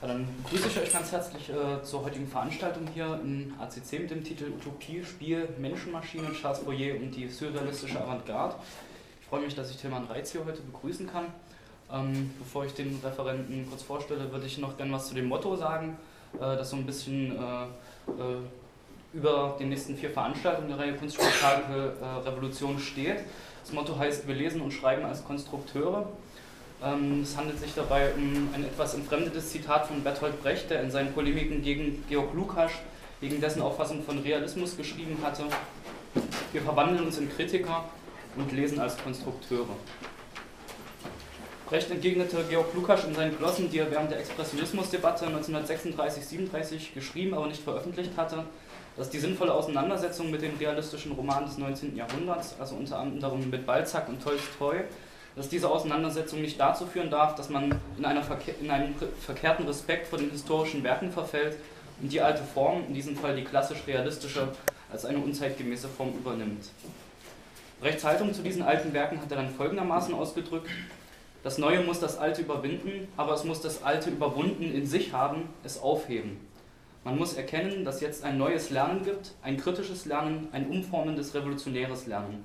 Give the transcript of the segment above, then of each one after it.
Dann begrüße ich euch ganz herzlich äh, zur heutigen Veranstaltung hier im ACC mit dem Titel Utopie, Spiel, Menschenmaschine, Charles Fourier und die surrealistische Avantgarde. Ich freue mich, dass ich Tilman Reitz hier heute begrüßen kann. Ähm, bevor ich den Referenten kurz vorstelle, würde ich noch gerne was zu dem Motto sagen, äh, das so ein bisschen äh, äh über den nächsten vier Veranstaltungen der Reihe Kunstspektakel äh, Revolution steht. Das Motto heißt, wir lesen und schreiben als Konstrukteure. Ähm, es handelt sich dabei um ein etwas entfremdetes Zitat von Bertolt Brecht, der in seinen Polemiken gegen Georg Lukács, gegen dessen Auffassung von Realismus geschrieben hatte. Wir verwandeln uns in Kritiker und lesen als Konstrukteure. Brecht entgegnete Georg Lukács in seinen Glossen, die er während der Expressionismusdebatte 1936-37 geschrieben, aber nicht veröffentlicht hatte, dass die sinnvolle Auseinandersetzung mit den realistischen Romanen des 19. Jahrhunderts, also unter anderem mit Balzac und Tolstoi, dass diese Auseinandersetzung nicht dazu führen darf, dass man in, einer Verke in einen verkehrten Respekt vor den historischen Werken verfällt und die alte Form, in diesem Fall die klassisch-realistische, als eine unzeitgemäße Form übernimmt. Brechts Haltung zu diesen alten Werken hat er dann folgendermaßen ausgedrückt, das Neue muss das Alte überwinden, aber es muss das Alte überwunden in sich haben, es aufheben. Man muss erkennen, dass jetzt ein neues Lernen gibt, ein kritisches Lernen, ein umformendes, revolutionäres Lernen.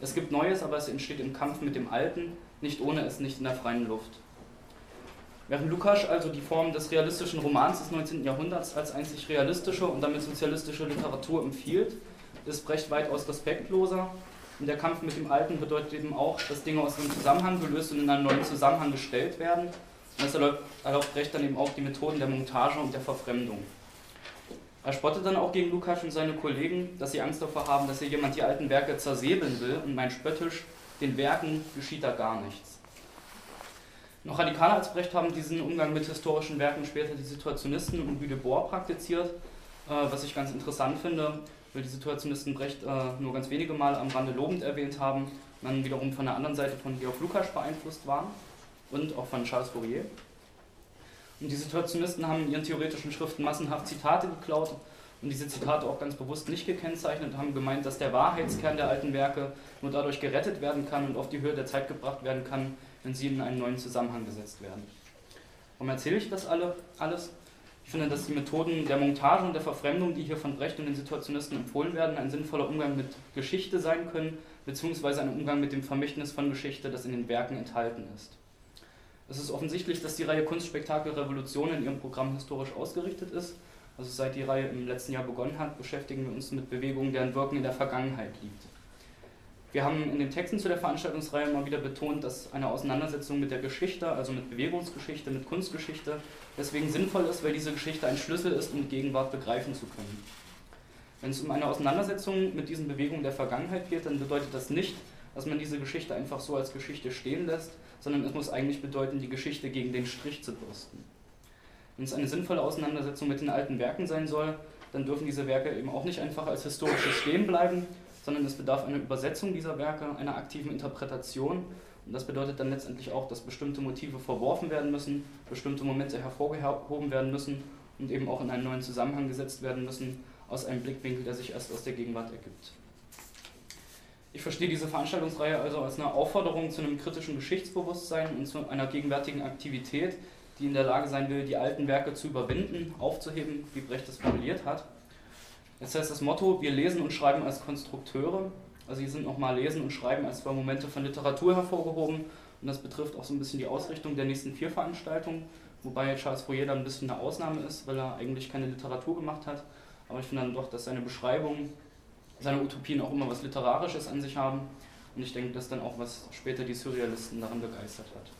Es gibt Neues, aber es entsteht im Kampf mit dem Alten, nicht ohne es, nicht in der freien Luft. Während Lukács also die Form des realistischen Romans des 19. Jahrhunderts als einzig realistische und damit sozialistische Literatur empfiehlt, ist Brecht weitaus respektloser. Und der Kampf mit dem Alten bedeutet eben auch, dass Dinge aus dem Zusammenhang gelöst und in einen neuen Zusammenhang gestellt werden. Und das erlaubt Brecht dann eben auch die Methoden der Montage und der Verfremdung. Er spottet dann auch gegen Lukas und seine Kollegen, dass sie Angst davor haben, dass hier jemand die alten Werke zersäbeln will und meint spöttisch, den Werken geschieht da gar nichts. Noch radikaler als Brecht haben diesen Umgang mit historischen Werken später die Situationisten und Guy Debord praktiziert, äh, was ich ganz interessant finde, weil die Situationisten Brecht äh, nur ganz wenige Mal am Rande lobend erwähnt haben, dann wiederum von der anderen Seite von Georg Lukas beeinflusst waren und auch von Charles Fourier. Und die Situationisten haben in ihren theoretischen Schriften massenhaft Zitate geklaut und diese Zitate auch ganz bewusst nicht gekennzeichnet und haben gemeint, dass der Wahrheitskern der alten Werke nur dadurch gerettet werden kann und auf die Höhe der Zeit gebracht werden kann, wenn sie in einen neuen Zusammenhang gesetzt werden. Warum erzähle ich das alle, alles? Ich finde, dass die Methoden der Montage und der Verfremdung, die hier von Brecht und den Situationisten empfohlen werden, ein sinnvoller Umgang mit Geschichte sein können, beziehungsweise ein Umgang mit dem Vermächtnis von Geschichte, das in den Werken enthalten ist. Es ist offensichtlich, dass die Reihe Kunstspektakel Revolution in ihrem Programm historisch ausgerichtet ist. Also seit die Reihe im letzten Jahr begonnen hat, beschäftigen wir uns mit Bewegungen, deren Wirken in der Vergangenheit liegt. Wir haben in den Texten zu der Veranstaltungsreihe immer wieder betont, dass eine Auseinandersetzung mit der Geschichte, also mit Bewegungsgeschichte, mit Kunstgeschichte, deswegen sinnvoll ist, weil diese Geschichte ein Schlüssel ist, um die Gegenwart begreifen zu können. Wenn es um eine Auseinandersetzung mit diesen Bewegungen der Vergangenheit geht, dann bedeutet das nicht, dass man diese Geschichte einfach so als Geschichte stehen lässt, sondern es muss eigentlich bedeuten, die Geschichte gegen den Strich zu bürsten. Wenn es eine sinnvolle Auseinandersetzung mit den alten Werken sein soll, dann dürfen diese Werke eben auch nicht einfach als historisches stehen bleiben, sondern es bedarf einer Übersetzung dieser Werke, einer aktiven Interpretation. Und das bedeutet dann letztendlich auch, dass bestimmte Motive verworfen werden müssen, bestimmte Momente hervorgehoben werden müssen und eben auch in einen neuen Zusammenhang gesetzt werden müssen, aus einem Blickwinkel, der sich erst aus der Gegenwart ergibt. Ich verstehe diese Veranstaltungsreihe also als eine Aufforderung zu einem kritischen Geschichtsbewusstsein und zu einer gegenwärtigen Aktivität, die in der Lage sein will, die alten Werke zu überwinden, aufzuheben, wie Brecht es formuliert hat. Jetzt heißt das Motto, wir lesen und schreiben als Konstrukteure. Also hier sind nochmal Lesen und Schreiben als zwei Momente von Literatur hervorgehoben und das betrifft auch so ein bisschen die Ausrichtung der nächsten vier Veranstaltungen, wobei Charles Fourier da ein bisschen eine Ausnahme ist, weil er eigentlich keine Literatur gemacht hat. Aber ich finde dann doch, dass seine Beschreibung seine Utopien auch immer was Literarisches an sich haben. Und ich denke, das ist dann auch, was später die Surrealisten daran begeistert hat.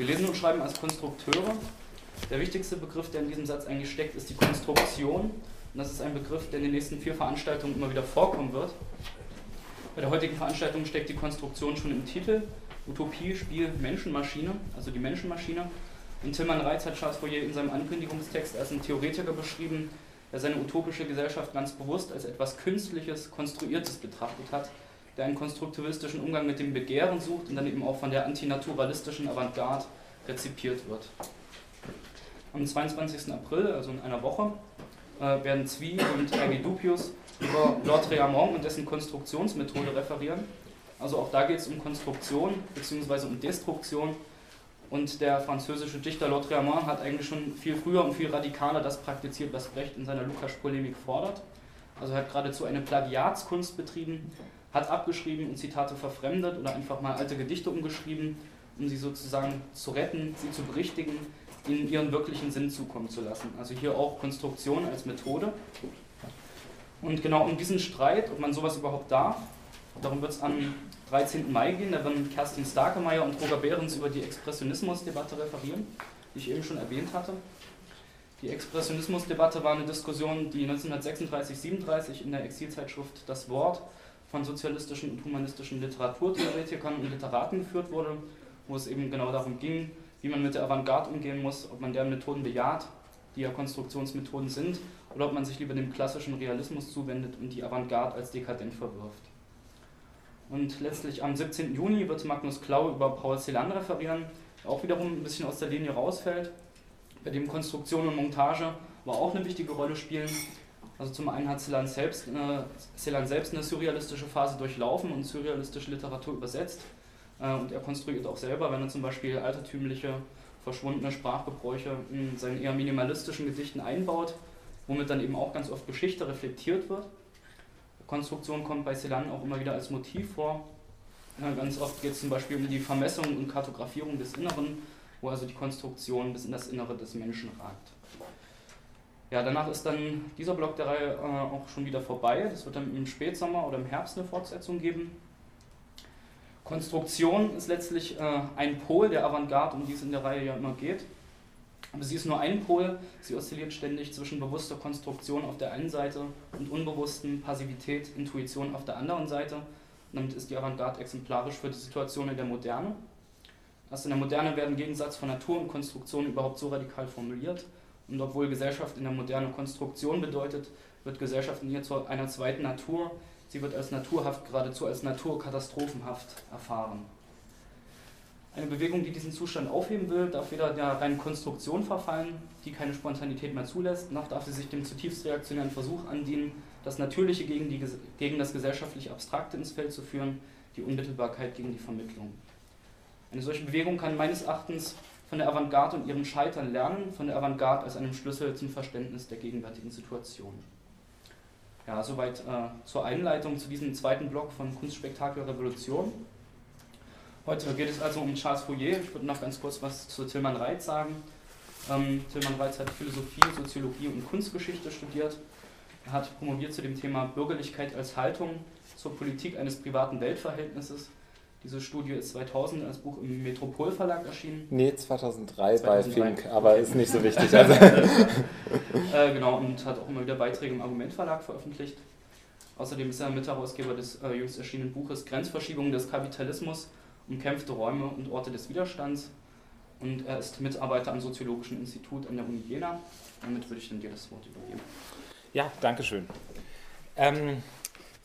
Wir lesen und schreiben als Konstrukteure. Der wichtigste Begriff, der in diesem Satz eigentlich steckt, ist die Konstruktion. Und das ist ein Begriff, der in den nächsten vier Veranstaltungen immer wieder vorkommen wird. Bei der heutigen Veranstaltung steckt die Konstruktion schon im Titel. Utopie, Spiel, Menschenmaschine, also die Menschenmaschine. Und Tilman Reitz hat Charles Fourier in seinem Ankündigungstext als ein Theoretiker beschrieben, der seine utopische Gesellschaft ganz bewusst als etwas Künstliches, Konstruiertes betrachtet hat, der einen konstruktivistischen Umgang mit dem Begehren sucht und dann eben auch von der antinaturalistischen Avantgarde rezipiert wird. Am 22. April, also in einer Woche, äh, werden Zwie und R.G. Dupius über Lord Réamont und dessen Konstruktionsmethode referieren. Also auch da geht es um Konstruktion bzw. um Destruktion Und der französische Dichter Lautréamont hat eigentlich schon viel früher und viel radikaler das praktiziert, was Brecht in seiner Lukas-Polemik fordert. Also er hat geradezu eine Plagiatskunst betrieben, hat abgeschrieben und Zitate verfremdet oder einfach mal alte Gedichte umgeschrieben, um sie sozusagen zu retten, sie zu berichtigen, ihnen ihren wirklichen Sinn zukommen zu lassen. Also hier auch Konstruktion als Methode. Und genau um diesen Streit, ob man sowas überhaupt darf, darum wird es am 13. Mai gehen. Da werden Kerstin Starkemeyer und Roger Behrens über die Expressionismusdebatte referieren, die ich eben schon erwähnt hatte. Die Expressionismusdebatte war eine Diskussion, die 1936-37 in der Exilzeitschrift Das Wort von sozialistischen und humanistischen Literaturtheoretikern und Literaten geführt wurde, wo es eben genau darum ging, wie man mit der Avantgarde umgehen muss, ob man deren Methoden bejaht, die ja Konstruktionsmethoden sind, oder ob man sich lieber dem klassischen Realismus zuwendet und die Avantgarde als dekadent verwirft. Und letztlich am 17. Juni wird Magnus Klau über Paul Celan referieren, der auch wiederum ein bisschen aus der Linie rausfällt, bei dem Konstruktion und Montage aber auch eine wichtige Rolle spielen. Also zum einen hat Celan selbst, äh, Celan selbst eine surrealistische Phase durchlaufen und surrealistische Literatur übersetzt. Äh, und er konstruiert auch selber, wenn er zum Beispiel altertümliche, verschwundene Sprachgebräuche in seinen eher minimalistischen Gedichten einbaut, womit dann eben auch ganz oft Geschichte reflektiert wird. Konstruktion kommt bei Celan auch immer wieder als Motiv vor. Ja, ganz oft geht es zum Beispiel um die Vermessung und Kartografierung des Inneren, wo also die Konstruktion bis in das Innere des Menschen ragt. Ja, danach ist dann dieser Block der Reihe äh, auch schon wieder vorbei. Das wird dann im Spätsommer oder im Herbst eine Fortsetzung geben. Konstruktion ist letztlich äh, ein Pol der Avantgarde, um die es in der Reihe ja immer geht. Aber sie ist nur ein Pol, sie oszilliert ständig zwischen bewusster Konstruktion auf der einen Seite und unbewussten Passivität, Intuition auf der anderen Seite. Damit ist die Avantgarde exemplarisch für die Situation in der Moderne. Erst in der Moderne werden Gegensatz von Natur und Konstruktion überhaupt so radikal formuliert. Und obwohl Gesellschaft in der Moderne Konstruktion bedeutet, wird Gesellschaft in ihr zu einer zweiten Natur. Sie wird als naturhaft, geradezu als naturkatastrophenhaft erfahren. Eine Bewegung, die diesen Zustand aufheben will, darf weder der reinen Konstruktion verfallen, die keine Spontanität mehr zulässt, noch darf sie sich dem zutiefst reaktionären Versuch andienen, das Natürliche gegen, die, gegen das gesellschaftlich Abstrakte ins Feld zu führen, die Unmittelbarkeit gegen die Vermittlung. Eine solche Bewegung kann meines Erachtens von der Avantgarde und ihrem Scheitern lernen, von der Avantgarde als einem Schlüssel zum Verständnis der gegenwärtigen Situation. Ja, soweit äh, zur Einleitung zu diesem zweiten Block von Kunstspektakel Revolution. Heute geht es also um Charles Fourier. Ich würde noch ganz kurz was zu Tilman Reitz sagen. Ähm, Tilman Reitz hat Philosophie, Soziologie und Kunstgeschichte studiert. Er hat promoviert zu dem Thema Bürgerlichkeit als Haltung zur Politik eines privaten Weltverhältnisses. Diese Studie ist 2000 als Buch im Metropol Verlag erschienen. Nee, 2003, 2003. bei Fink, aber ist nicht so wichtig. Also. äh, genau, und hat auch immer wieder Beiträge im Argument Verlag veröffentlicht. Außerdem ist er Mitherausgeber des äh, jüngst erschienenen Buches Grenzverschiebung des Kapitalismus umkämpfte Räume und Orte des Widerstands und er ist Mitarbeiter am Soziologischen Institut an der Uni Jena. Damit würde ich dann dir das Wort übergeben. Ja, danke schön. Ähm,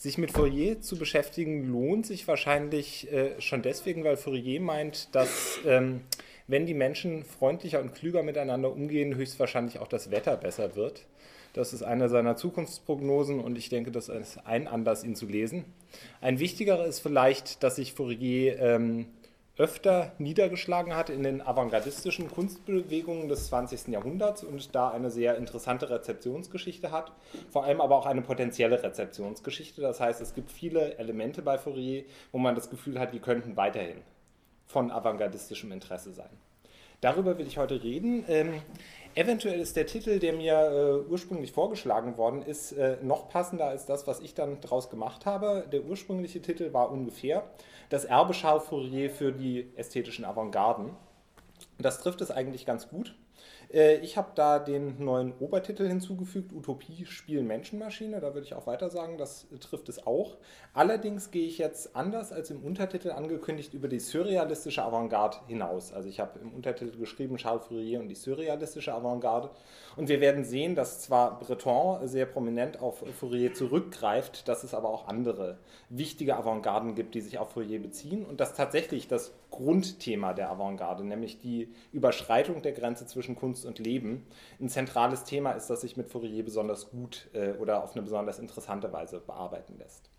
sich mit Fourier zu beschäftigen lohnt sich wahrscheinlich äh, schon deswegen, weil Fourier meint, dass ähm, wenn die Menschen freundlicher und klüger miteinander umgehen, höchstwahrscheinlich auch das Wetter besser wird. Das ist eine seiner Zukunftsprognosen und ich denke, das ist ein Anlass, ihn zu lesen. Ein wichtigerer ist vielleicht, dass sich Fourier ähm, öfter niedergeschlagen hat in den avantgardistischen Kunstbewegungen des 20. Jahrhunderts und da eine sehr interessante Rezeptionsgeschichte hat, vor allem aber auch eine potenzielle Rezeptionsgeschichte. Das heißt, es gibt viele Elemente bei Fourier, wo man das Gefühl hat, die könnten weiterhin von avantgardistischem Interesse sein. Darüber will ich heute reden. Ähm, Eventuell ist der Titel, der mir äh, ursprünglich vorgeschlagen worden ist, äh, noch passender als das, was ich dann daraus gemacht habe. Der ursprüngliche Titel war ungefähr Das Erbe Charles Fourier für die ästhetischen Avantgarden. Das trifft es eigentlich ganz gut. Äh, ich habe da den neuen Obertitel hinzugefügt, Utopie, Spiel, Menschenmaschine. Da würde ich auch weiter sagen, das trifft es auch. Allerdings gehe ich jetzt anders als im Untertitel angekündigt über die surrealistische Avantgarde hinaus. Also ich habe im Untertitel geschrieben Charles Fourier und die surrealistische Avantgarde. Und wir werden sehen, dass zwar Breton sehr prominent auf Fourier zurückgreift, dass es aber auch andere wichtige Avantgarden gibt, die sich auf Fourier beziehen und dass tatsächlich das Grundthema der Avantgarde, nämlich die Überschreitung der Grenze zwischen Kunst und Leben, ein zentrales Thema ist, das sich mit Fourier besonders gut äh, oder auf eine besonders interessante Weise bearbeiten lässt.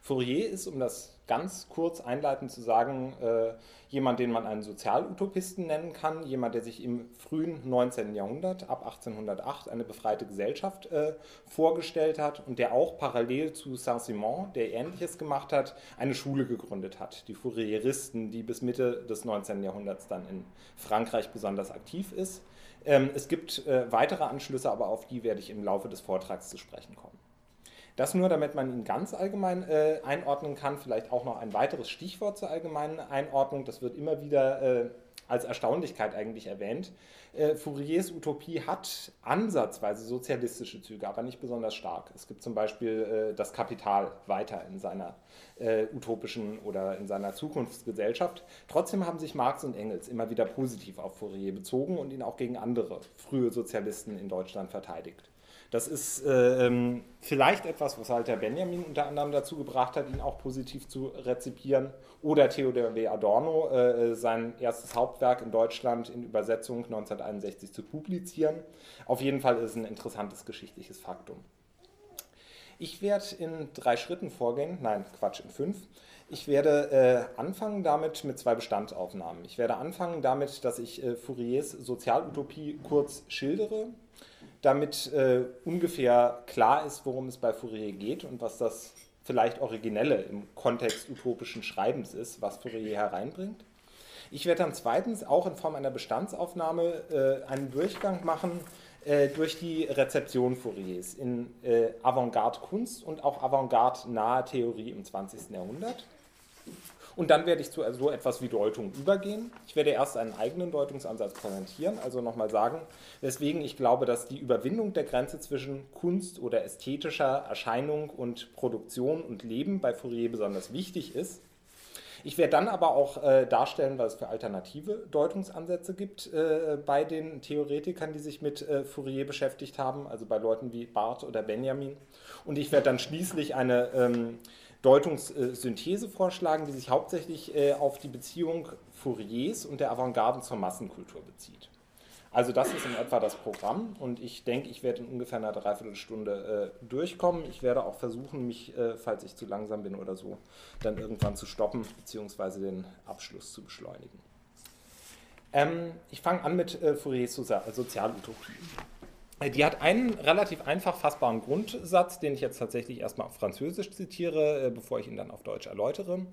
Fourier ist, um das ganz kurz einleitend zu sagen, äh, jemand, den man einen Sozialutopisten nennen kann, jemand, der sich im frühen 19. Jahrhundert, ab 1808, eine befreite Gesellschaft äh, vorgestellt hat und der auch parallel zu Saint-Simon, der Ähnliches gemacht hat, eine Schule gegründet hat, die Fourieristen, die bis Mitte des 19. Jahrhunderts dann in Frankreich besonders aktiv ist. Ähm, es gibt äh, weitere Anschlüsse, aber auf die werde ich im Laufe des Vortrags zu sprechen kommen. Das nur, damit man ihn ganz allgemein äh, einordnen kann. Vielleicht auch noch ein weiteres Stichwort zur allgemeinen Einordnung. Das wird immer wieder äh, als Erstaunlichkeit eigentlich erwähnt. Äh, Fouriers Utopie hat ansatzweise sozialistische Züge, aber nicht besonders stark. Es gibt zum Beispiel äh, das Kapital weiter in seiner äh, utopischen oder in seiner Zukunftsgesellschaft. Trotzdem haben sich Marx und Engels immer wieder positiv auf Fourier bezogen und ihn auch gegen andere frühe Sozialisten in Deutschland verteidigt. Das ist äh, ähm, vielleicht etwas, was Walter Benjamin unter anderem dazu gebracht hat, ihn auch positiv zu rezipieren. Oder Theodor W. Adorno, äh, sein erstes Hauptwerk in Deutschland in Übersetzung 1961 zu publizieren. Auf jeden Fall ist es ein interessantes geschichtliches Faktum. Ich werde in drei Schritten vorgehen, nein, Quatsch, in fünf. Ich werde äh, anfangen damit mit zwei Bestandsaufnahmen. Ich werde anfangen damit, dass ich äh, Fouriers Sozialutopie kurz schildere damit äh, ungefähr klar ist, worum es bei Fourier geht und was das vielleicht Originelle im Kontext utopischen Schreibens ist, was Fourier hereinbringt. Ich werde dann zweitens auch in Form einer Bestandsaufnahme äh, einen Durchgang machen äh, durch die Rezeption Fouriers in äh, Avantgarde-Kunst und auch Avantgarde-nahe Theorie im 20. Jahrhundert. Und dann werde ich zu so etwas wie Deutung übergehen. Ich werde erst einen eigenen Deutungsansatz präsentieren, also nochmal sagen, weswegen ich glaube, dass die Überwindung der Grenze zwischen Kunst oder ästhetischer Erscheinung und Produktion und Leben bei Fourier besonders wichtig ist. Ich werde dann aber auch äh, darstellen, was es für alternative Deutungsansätze gibt äh, bei den Theoretikern, die sich mit äh, Fourier beschäftigt haben, also bei Leuten wie Barth oder Benjamin. Und ich werde dann schließlich eine ähm, Deutungssynthese vorschlagen, die sich hauptsächlich äh, auf die Beziehung Fouriers und der Avantgarde zur Massenkultur bezieht. Also das ist in etwa das Programm und ich denke, ich werde in ungefähr einer Dreiviertelstunde äh, durchkommen. Ich werde auch versuchen, mich, äh, falls ich zu langsam bin oder so, dann irgendwann zu stoppen bzw. den Abschluss zu beschleunigen. Ähm, ich fange an mit äh, Fouriers Sozialutopie. Die hat einen relativ einfach fassbaren Grundsatz, den ich jetzt tatsächlich erstmal auf Französisch zitiere, äh, bevor ich ihn dann auf Deutsch erläutere.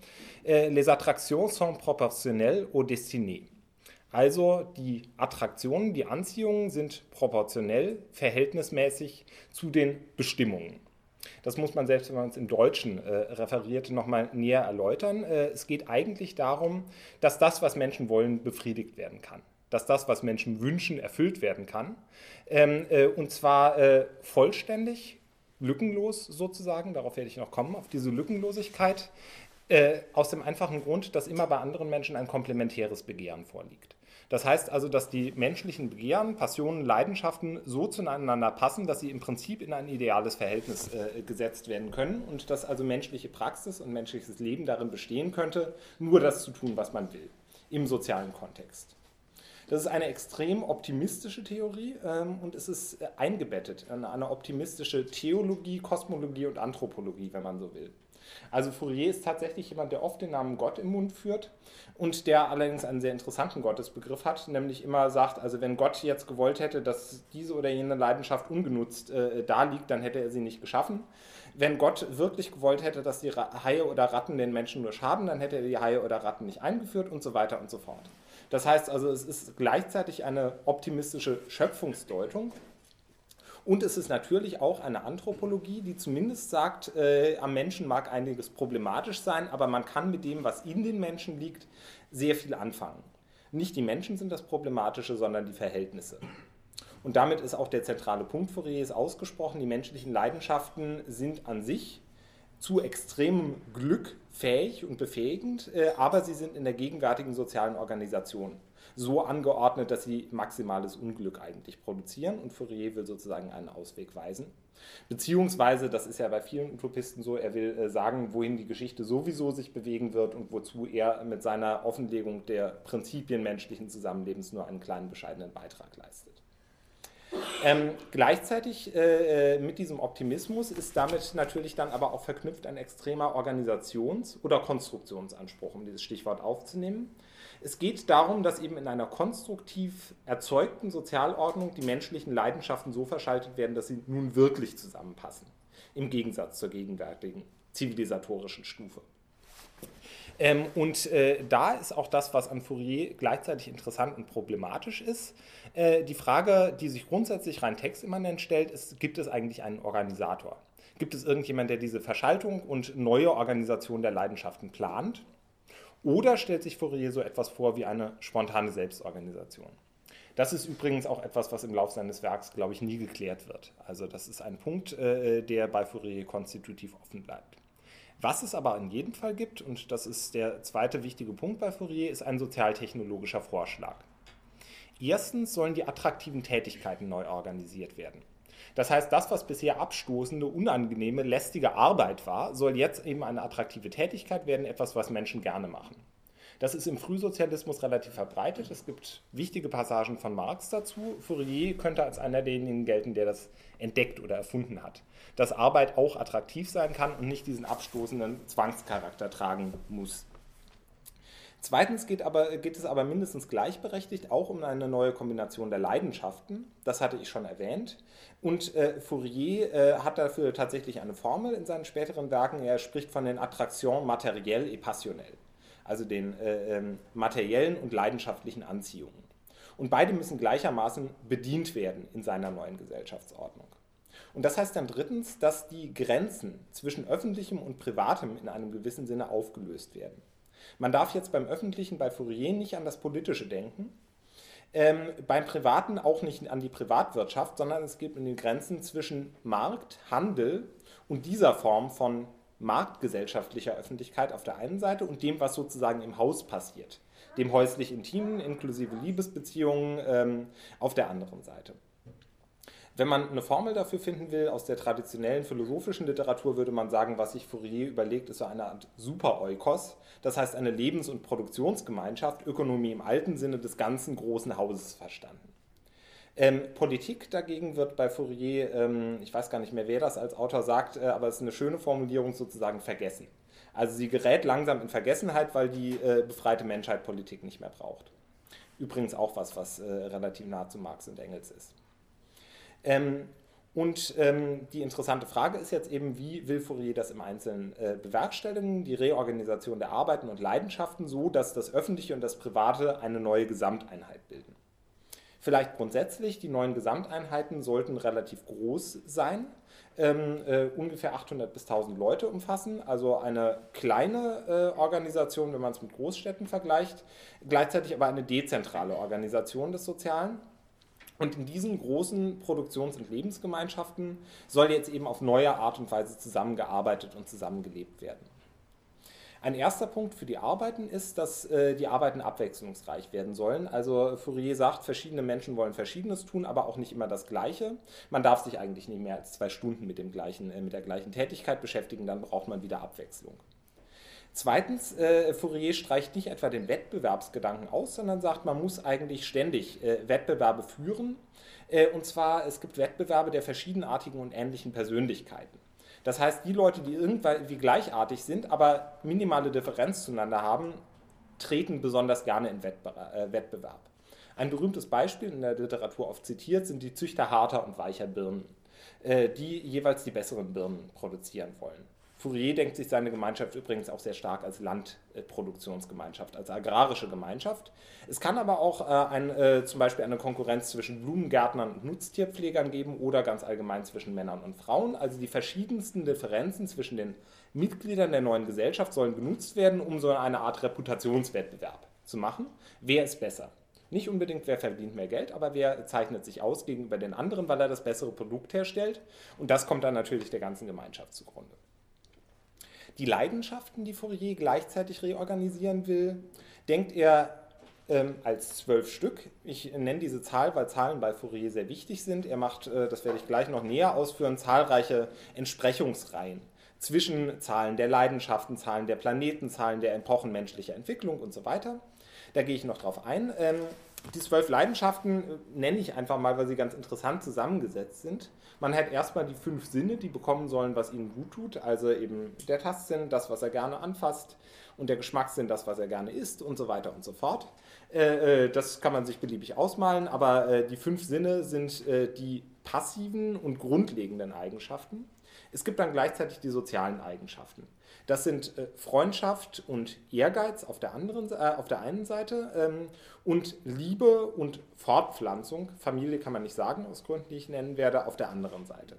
Äh, Les attractions sont proportionnelles aux destinées. Also die Attraktionen, die Anziehungen sind proportionell, verhältnismäßig zu den Bestimmungen. Das muss man selbst, wenn man es im Deutschen äh, referiert, nochmal näher erläutern. Äh, es geht eigentlich darum, dass das, was Menschen wollen, befriedigt werden kann dass das, was Menschen wünschen, erfüllt werden kann. Ähm, äh, und zwar äh, vollständig, lückenlos sozusagen, darauf werde ich noch kommen, auf diese Lückenlosigkeit, äh, aus dem einfachen Grund, dass immer bei anderen Menschen ein komplementäres Begehren vorliegt. Das heißt also, dass die menschlichen Begehren, Passionen, Leidenschaften so zueinander passen, dass sie im Prinzip in ein ideales Verhältnis äh, gesetzt werden können und dass also menschliche Praxis und menschliches Leben darin bestehen könnte, nur das zu tun, was man will, im sozialen Kontext. Das ist eine extrem optimistische Theorie ähm, und es ist äh, eingebettet in eine optimistische Theologie, Kosmologie und Anthropologie, wenn man so will. Also Fourier ist tatsächlich jemand, der oft den Namen Gott im Mund führt und der allerdings einen sehr interessanten Gottesbegriff hat, nämlich immer sagt, also wenn Gott jetzt gewollt hätte, dass diese oder jene Leidenschaft ungenutzt äh, da liegt, dann hätte er sie nicht geschaffen. Wenn Gott wirklich gewollt hätte, dass die Haie oder Ratten den Menschen nur schaden, dann hätte er die Haie oder Ratten nicht eingeführt und so weiter und so fort. Das heißt also, es ist gleichzeitig eine optimistische Schöpfungsdeutung. Und es ist natürlich auch eine Anthropologie, die zumindest sagt, äh, am Menschen mag einiges problematisch sein, aber man kann mit dem, was in den Menschen liegt, sehr viel anfangen. Nicht die Menschen sind das Problematische, sondern die Verhältnisse. Und damit ist auch der zentrale Punkt Fouriers ausgesprochen. Die menschlichen Leidenschaften sind an sich zu extremem Glück fähig und befähigend, äh, aber sie sind in der gegenwärtigen sozialen Organisation so angeordnet, dass sie maximales Unglück eigentlich produzieren und Fourier will sozusagen einen Ausweg weisen. Beziehungsweise, das ist ja bei vielen Utopisten so, er will äh, sagen, wohin die Geschichte sowieso sich bewegen wird und wozu er mit seiner Offenlegung der Prinzipien menschlichen Zusammenlebens nur einen kleinen bescheidenen Beitrag leistet. Ähm, gleichzeitig äh, mit diesem Optimismus ist damit natürlich dann aber auch verknüpft ein extremer Organisations- oder Konstruktionsanspruch, um dieses Stichwort aufzunehmen. Es geht darum, dass eben in einer konstruktiv erzeugten Sozialordnung die menschlichen Leidenschaften so verschaltet werden, dass sie nun wirklich zusammenpassen, im Gegensatz zur gegenwärtigen zivilisatorischen Stufe. Ähm, und äh, da ist auch das, was an Fourier gleichzeitig interessant und problematisch ist. Äh, die Frage, die sich grundsätzlich rein textimmanent stellt, ist, gibt es eigentlich einen Organisator? Gibt es irgendjemand, der diese Verschaltung und neue Organisation der Leidenschaften plant? Oder stellt sich Fourier so etwas vor wie eine spontane Selbstorganisation? Das ist übrigens auch etwas, was im Laufe seines Werks, glaube ich, nie geklärt wird. Also das ist ein Punkt, äh, der bei Fourier konstitutiv offen bleibt. Was es aber in jedem Fall gibt, und das ist der zweite wichtige Punkt bei Fourier, ist ein sozialtechnologischer Vorschlag. Erstens sollen die attraktiven Tätigkeiten neu organisiert werden. Das heißt, das, was bisher abstoßende, unangenehme, lästige Arbeit war, soll jetzt eben eine attraktive Tätigkeit werden, etwas, was Menschen gerne machen. Das ist im Frühsozialismus relativ verbreitet. Es gibt wichtige Passagen von Marx dazu. Fourier könnte als einer derjenigen gelten, der das entdeckt oder erfunden hat. Dass Arbeit auch attraktiv sein kann und nicht diesen abstoßenden Zwangscharakter tragen muss. Zweitens geht, aber, geht, es aber mindestens gleichberechtigt auch um eine neue Kombination der Leidenschaften. Das hatte ich schon erwähnt. Und äh, Fourier äh, hat dafür tatsächlich eine Formel in seinen späteren Werken. Er spricht von den Attractions materiell et passionnel also den äh, ähm, materiellen und leidenschaftlichen Anziehungen. Und beide müssen gleichermaßen bedient werden in seiner neuen Gesellschaftsordnung. Und das heißt dann drittens, dass die Grenzen zwischen öffentlichem und privatem in einem gewissen Sinne aufgelöst werden. Man darf jetzt beim öffentlichen bei Fourier nicht an das politische denken, ähm, beim privaten auch nicht an die Privatwirtschaft, sondern es geht um die Grenzen zwischen Markt, Handel und dieser Form von marktgesellschaftlicher Öffentlichkeit auf der einen Seite und dem, was sozusagen im Haus passiert, dem häuslich-intimen inklusive Liebesbeziehungen ähm, auf der anderen Seite. Wenn man eine Formel dafür finden will, aus der traditionellen philosophischen Literatur würde man sagen, was sich Fourier überlegt, ist so eine Art Super-Eukos, das heißt eine Lebens- und Produktionsgemeinschaft, Ökonomie im alten Sinne des ganzen großen Hauses verstanden. Ähm, Politik dagegen wird bei Fourier, ähm, ich weiß gar nicht mehr, wer das als Autor sagt, äh, aber es ist eine schöne Formulierung sozusagen vergessen. Also sie gerät langsam in Vergessenheit, weil die äh, befreite Menschheit Politik nicht mehr braucht. Übrigens auch was, was äh, relativ nah zu Marx und Engels ist. Ähm, und ähm, die interessante Frage ist jetzt eben, wie will Fourier das im Einzelnen äh, bewerkstelligen, die Reorganisation der Arbeiten und Leidenschaften so, dass das Öffentliche und das Private eine neue Gesamteinheit bilden. Vielleicht grundsätzlich, die neuen Gesamteinheiten sollten relativ groß sein, ähm, äh, ungefähr 800 bis 1000 Leute umfassen, also eine kleine äh, Organisation, wenn man es mit Großstädten vergleicht, gleichzeitig aber eine dezentrale Organisation des Sozialen. Und in diesen großen Produktions- und Lebensgemeinschaften soll jetzt eben auf neue Art und Weise zusammengearbeitet und zusammengelebt werden. Ein erster Punkt für die Arbeiten ist, dass äh, die Arbeiten abwechslungsreich werden sollen. Also Fourier sagt, verschiedene Menschen wollen Verschiedenes tun, aber auch nicht immer das Gleiche. Man darf sich eigentlich nicht mehr als zwei Stunden mit, dem gleichen, äh, mit der gleichen Tätigkeit beschäftigen, dann braucht man wieder Abwechslung. Zweitens, äh, Fourier streicht nicht etwa den Wettbewerbsgedanken aus, sondern sagt, man muss eigentlich ständig äh, Wettbewerbe führen. Äh, und zwar, es gibt Wettbewerbe der verschiedenartigen und ähnlichen Persönlichkeiten. Das heißt, die Leute, die irgendwie gleichartig sind, aber minimale Differenz zueinander haben, treten besonders gerne in äh, Wettbewerb. Ein berühmtes Beispiel in der Literatur oft zitiert sind die Züchter harter und weicher Birnen, äh, die jeweils die besseren Birnen produzieren wollen. Fourier denkt sich seine Gemeinschaft übrigens auch sehr stark als Landproduktionsgemeinschaft, als agrarische Gemeinschaft. Es kann aber auch äh, ein, äh, zum Beispiel eine Konkurrenz zwischen Blumengärtnern und Nutztierpflegern geben oder ganz allgemein zwischen Männern und Frauen. Also die verschiedensten Differenzen zwischen den Mitgliedern der neuen Gesellschaft sollen genutzt werden, um so eine Art Reputationswettbewerb zu machen. Wer ist besser? Nicht unbedingt, wer verdient mehr Geld, aber wer zeichnet sich aus gegenüber den anderen, weil er das bessere Produkt herstellt. Und das kommt dann natürlich der ganzen Gemeinschaft zugrunde die Leidenschaften, die Fourier gleichzeitig reorganisieren will, denkt er ähm, als zwölf Stück. Ich nenne diese Zahl, weil Zahlen bei Fourier sehr wichtig sind. Er macht, äh, das werde ich gleich noch näher ausführen, zahlreiche Entsprechungsreihen zwischen Zahlen der Leidenschaften, Zahlen der Planeten, Zahlen der Epochen menschlicher Entwicklung und so weiter. Da gehe ich noch drauf ein. Ähm, die zwölf Leidenschaften äh, nenne ich einfach mal, weil sie ganz interessant zusammengesetzt sind. Man hat erstmal die fünf Sinne, die bekommen sollen, was ihnen gut tut. Also eben der Tastsinn, das, was er gerne anfasst, und der Geschmackssinn, das, was er gerne isst und so weiter und so fort. Äh, äh, das kann man sich beliebig ausmalen, aber äh, die fünf Sinne sind die passiven und grundlegenden Eigenschaften. Es gibt dann gleichzeitig die sozialen Eigenschaften. Das sind äh, Freundschaft und Ehrgeiz auf der, anderen, äh, auf der einen Seite ähm, und Liebe und Fortpflanzung, Familie kann man nicht sagen, aus Gründen, die ich nennen werde, auf der anderen Seite.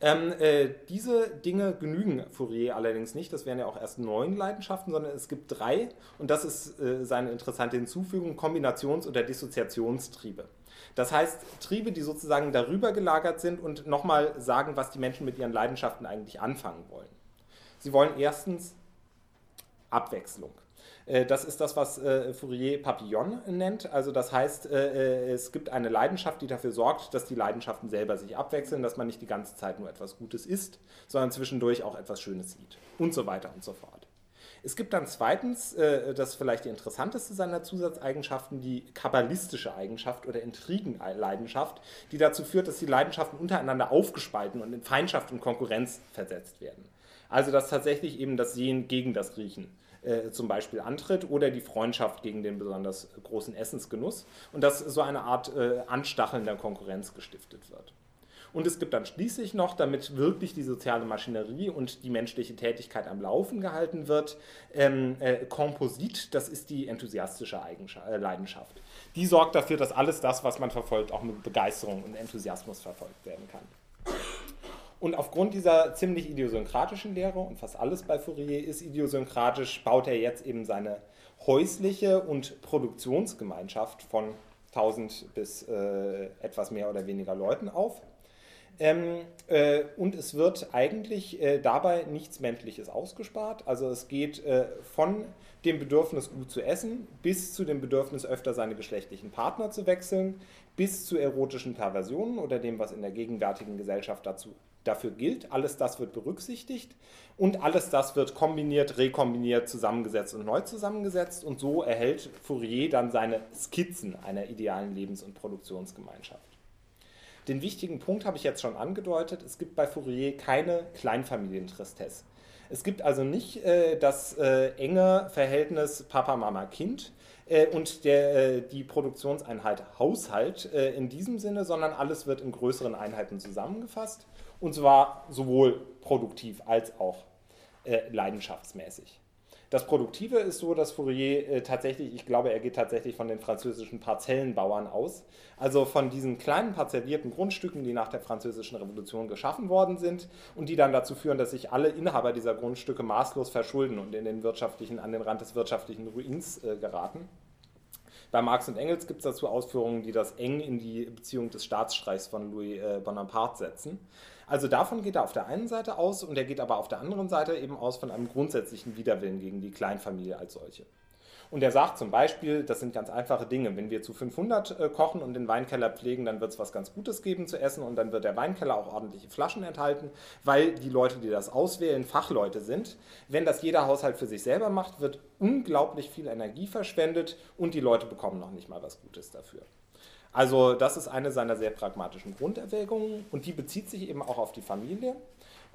Ähm, äh, diese Dinge genügen Fourier allerdings nicht. Das wären ja auch erst neun Leidenschaften, sondern es gibt drei. Und das ist äh, seine interessante Hinzufügung: Kombinations- oder Dissoziationstriebe. Das heißt, Triebe, die sozusagen darüber gelagert sind und nochmal sagen, was die Menschen mit ihren Leidenschaften eigentlich anfangen wollen. Sie wollen erstens Abwechslung. Äh, das ist das, was äh, Fourier Papillon nennt. Also das heißt, äh, es gibt eine Leidenschaft, die dafür sorgt, dass die Leidenschaften selber sich abwechseln, dass man nicht die ganze Zeit nur etwas Gutes isst, sondern zwischendurch auch etwas Schönes sieht und so weiter und so fort. Es gibt dann zweitens, das ist vielleicht die interessanteste seiner Zusatzeigenschaften, die kabbalistische Eigenschaft oder Intrigenleidenschaft, die dazu führt, dass die Leidenschaften untereinander aufgespalten und in Feindschaft und Konkurrenz versetzt werden. Also dass tatsächlich eben das Sehen gegen das Riechen äh, zum Beispiel antritt oder die Freundschaft gegen den besonders großen Essensgenuss und dass so eine Art äh, Anstacheln der Konkurrenz gestiftet wird. Und es gibt dann schließlich noch, damit wirklich die soziale Maschinerie und die menschliche Tätigkeit am Laufen gehalten wird, ähm, äh, Komposit, das ist die enthusiastische äh, Leidenschaft. Die sorgt dafür, dass alles das, was man verfolgt, auch mit Begeisterung und Enthusiasmus verfolgt werden kann. Und aufgrund dieser ziemlich idiosynkratischen Lehre, und fast alles bei Fourier ist idiosynkratisch, baut er jetzt eben seine häusliche und Produktionsgemeinschaft von 1000 bis äh, etwas mehr oder weniger Leuten auf. Ähm, äh, und es wird eigentlich äh, dabei nichts Menschliches ausgespart. Also es geht äh, von dem Bedürfnis, gut zu essen, bis zu dem Bedürfnis, öfter seine geschlechtlichen Partner zu wechseln, bis zu erotischen Perversionen oder dem, was in der gegenwärtigen Gesellschaft dazu dafür gilt. Alles das wird berücksichtigt und alles das wird kombiniert, rekombiniert, zusammengesetzt und neu zusammengesetzt. Und so erhält Fourier dann seine Skizzen einer idealen Lebens- und Produktionsgemeinschaft. Den wichtigen Punkt habe ich jetzt schon angedeutet. Es gibt bei Fourier keine Kleinfamilientristesse. Es gibt also nicht äh, das äh, enge Verhältnis Papa, Mama, Kind äh, und der, äh, die Produktionseinheit Haushalt äh, in diesem Sinne, sondern alles wird in größeren Einheiten zusammengefasst und zwar sowohl produktiv als auch äh, leidenschaftsmäßig. Das Produktive ist so, dass Fourier äh, tatsächlich, ich glaube, er geht tatsächlich von den französischen Parzellenbauern aus, also von diesen kleinen parzellierten Grundstücken, die nach der französischen Revolution geschaffen worden sind und die dann dazu führen, dass sich alle Inhaber dieser Grundstücke maßlos verschulden und in den wirtschaftlichen, an den Rand des wirtschaftlichen Ruins äh, geraten. Bei Marx und Engels gibt es dazu Ausführungen, die das eng in die Beziehung des Staatsstreichs von Louis äh, Bonaparte setzen. Also davon geht er auf der einen Seite aus und er geht aber auf der anderen Seite eben aus von einem grundsätzlichen Widerwillen gegen die Kleinfamilie als solche. Und er sagt zum Beispiel, das sind ganz einfache Dinge. Wenn wir zu 500 äh, kochen und den Weinkeller pflegen, dann wird es was ganz Gutes geben zu essen und dann wird der Weinkeller auch ordentliche Flaschen enthalten, weil die Leute, die das auswählen, Fachleute sind. Wenn das jeder Haushalt für sich selber macht, wird unglaublich viel Energie verschwendet und die Leute bekommen noch nicht mal was Gutes dafür. Also das ist eine seiner sehr pragmatischen Grunderwägungen und die bezieht sich eben auch auf die Familie.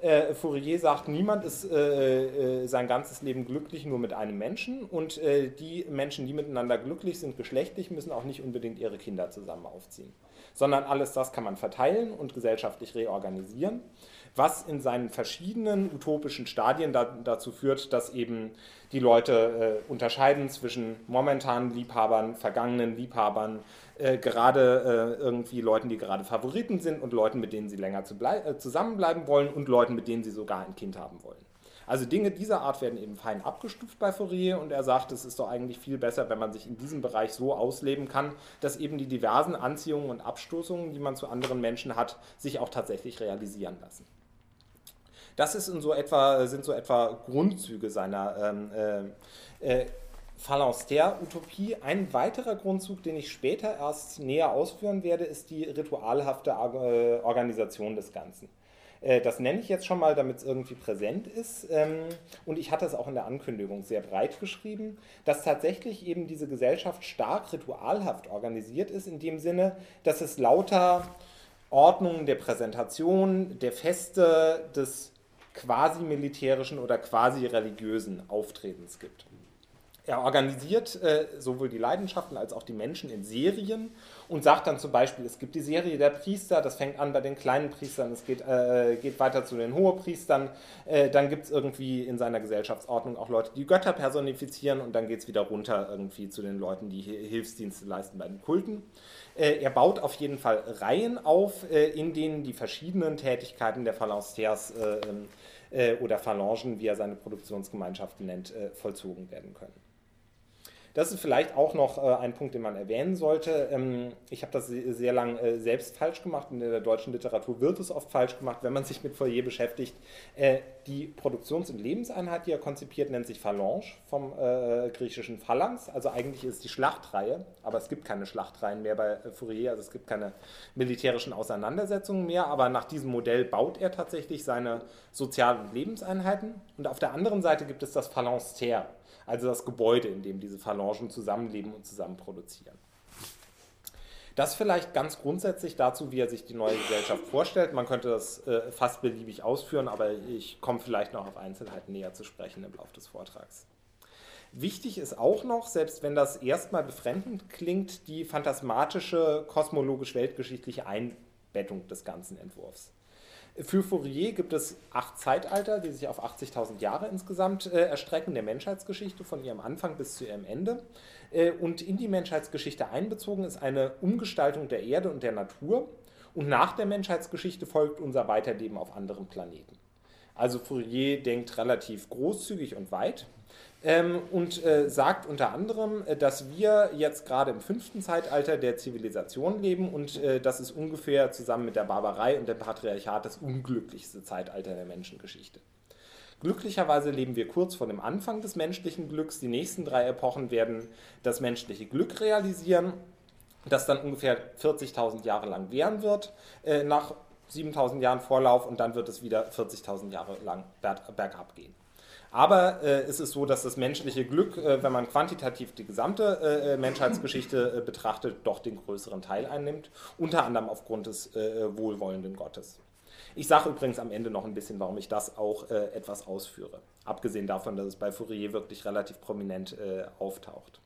Äh, Fourier sagt, niemand ist äh, äh, sein ganzes Leben glücklich nur mit einem Menschen und äh, die Menschen, die miteinander glücklich sind, geschlechtlich, müssen auch nicht unbedingt ihre Kinder zusammen aufziehen, sondern alles das kann man verteilen und gesellschaftlich reorganisieren, was in seinen verschiedenen utopischen Stadien da, dazu führt, dass eben die Leute äh, unterscheiden zwischen momentanen Liebhabern, vergangenen Liebhabern, äh, gerade äh, irgendwie Leuten, die gerade Favoriten sind und Leuten, mit denen sie länger zu äh, zusammenbleiben wollen und Leuten, mit denen sie sogar ein Kind haben wollen. Also Dinge dieser Art werden eben fein abgestuft bei Fourier und er sagt, es ist doch eigentlich viel besser, wenn man sich in diesem Bereich so ausleben kann, dass eben die diversen Anziehungen und Abstoßungen, die man zu anderen Menschen hat, sich auch tatsächlich realisieren lassen. Das ist in so etwa, sind so etwa Grundzüge seiner ähm, äh, äh, Phalanx der Utopie. Ein weiterer Grundzug, den ich später erst näher ausführen werde, ist die ritualhafte äh, Organisation des Ganzen. Äh, das nenne ich jetzt schon mal, damit es irgendwie präsent ist. Ähm, und ich hatte es auch in der Ankündigung sehr breit geschrieben, dass tatsächlich eben diese Gesellschaft stark ritualhaft organisiert ist, in dem Sinne, dass es lauter Ordnungen der Präsentation, der Feste, des quasi militärischen oder quasi religiösen Auftretens gibt. Er organisiert äh, sowohl die Leidenschaften als auch die Menschen in Serien und sagt dann zum Beispiel, es gibt die Serie der Priester, das fängt an bei den kleinen Priestern, es geht, äh, geht weiter zu den Hohepriestern, äh, dann gibt es irgendwie in seiner Gesellschaftsordnung auch Leute, die Götter personifizieren und dann geht es wieder runter irgendwie zu den Leuten, die Hilfsdienste leisten bei den Kulten. Äh, er baut auf jeden Fall Reihen auf, äh, in denen die verschiedenen Tätigkeiten der Phalansters äh, ähm, oder Phalangen, wie er seine Produktionsgemeinschaften nennt, vollzogen werden können. Das ist vielleicht auch noch äh, ein Punkt, den man erwähnen sollte. Ähm, ich habe das sehr, lang äh, selbst falsch gemacht. In der deutschen Literatur wird es oft falsch gemacht, wenn man sich mit Fourier beschäftigt. Äh, die Produktions- und Lebenseinheit, die er konzipiert, nennt sich Phalange vom griechischen Phalanx. Also eigentlich ist es die Schlachtreihe, aber es gibt keine Schlachtreihen mehr bei Fourier, also es gibt keine militärischen Auseinandersetzungen mehr. Aber nach diesem Modell baut er tatsächlich seine sozialen Lebenseinheiten. Und auf der anderen Seite gibt es das Phalanstère also das Gebäude, in dem diese Phalangen zusammenleben und zusammen produzieren. Das vielleicht ganz grundsätzlich dazu, wie er sich die neue Gesellschaft vorstellt. Man könnte das äh, fast beliebig ausführen, aber ich komme vielleicht noch auf Einzelheiten näher zu sprechen im Laufe des Vortrags. Wichtig ist auch noch, selbst wenn das erstmal befremdend klingt, die phantasmatische kosmologisch-weltgeschichtliche Einbettung des ganzen Entwurfs. Für Fourier gibt es acht Zeitalter, die sich auf 80.000 Jahre insgesamt äh, erstrecken, der Menschheitsgeschichte von ihrem Anfang bis zu ihrem Ende. Äh, und in die Menschheitsgeschichte einbezogen ist eine Umgestaltung der Erde und der Natur. Und nach der Menschheitsgeschichte folgt unser Weiterleben auf anderen Planeten. Also Fourier denkt relativ großzügig und weit ähm, und äh, sagt unter anderem, äh, dass wir jetzt gerade im fünften Zeitalter der Zivilisation leben und äh, das ist ungefähr zusammen mit der Barbarei und dem Patriarchat das unglücklichste Zeitalter der Menschengeschichte. Glücklicherweise leben wir kurz vor dem Anfang des menschlichen Glücks. Die nächsten drei Epochen werden das menschliche Glück realisieren, das dann ungefähr 40.000 Jahre lang währen wird, äh, nach 7.000 Jahren Vorlauf und dann wird es wieder 40.000 Jahre lang bergab gehen. Aber äh, es ist so, dass das menschliche Glück, äh, wenn man quantitativ die gesamte äh, äh Menschheitsgeschichte äh, betrachtet, doch den größeren Teil einnimmt, unter anderem aufgrund des äh, wohlwollenden Gottes. Ich sage übrigens am Ende noch ein bisschen, warum ich das auch etwas ausführe. Abgesehen davon, dass es bei Fourier wirklich relativ prominent auftaucht.